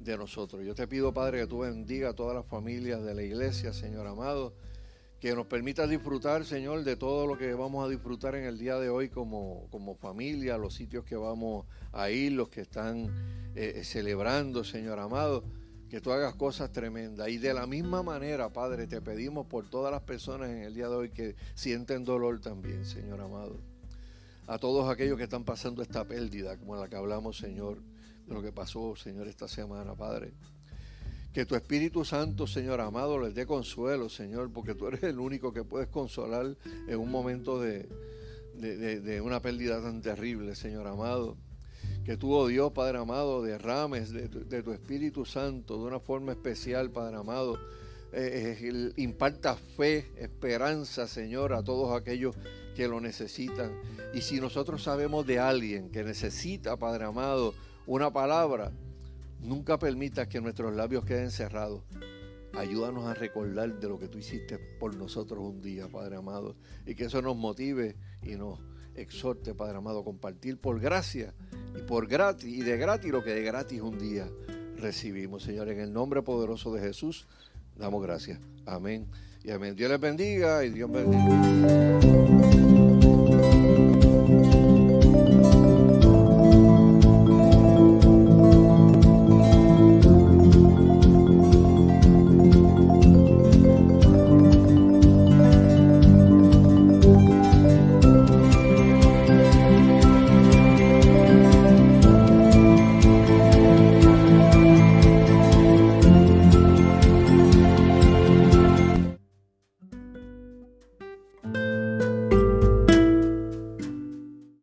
de nosotros. Yo te pido, Padre, que tú bendiga a todas las familias de la iglesia, Señor amado, que nos permita disfrutar, Señor, de todo lo que vamos a disfrutar en el día de hoy como, como familia, los sitios que vamos a ir, los que están eh, celebrando, Señor amado que tú hagas cosas tremendas. Y de la misma manera, Padre, te pedimos por todas las personas en el día de hoy que sienten dolor también, Señor amado. A todos aquellos que están pasando esta pérdida, como la que hablamos, Señor, de lo que pasó, Señor, esta semana, Padre. Que tu Espíritu Santo, Señor amado, les dé consuelo, Señor, porque tú eres el único que puedes consolar en un momento de, de una pérdida tan terrible, Señor amado que tú, oh Dios, Padre amado, derrames de tu, Espíritu Santo de una forma especial, Padre amado. Eh, eh, imparta fe, esperanza, Señor, a todos aquellos que lo necesitan. Y si nosotros sabemos de alguien que necesita, Padre amado, una palabra, nunca permitas que nuestros labios queden cerrados. Ayúdanos a recordar de lo que tú hiciste por nosotros un día, Padre amado, y que eso nos motive y nos exhorte, Padre amado, a compartir por gracia y por gratis y de gratis lo que de gratis un día recibimos, Señor. En el nombre poderoso de Jesús, damos gracias. Amén. Y amén. Dios les bendiga y Dios bendiga.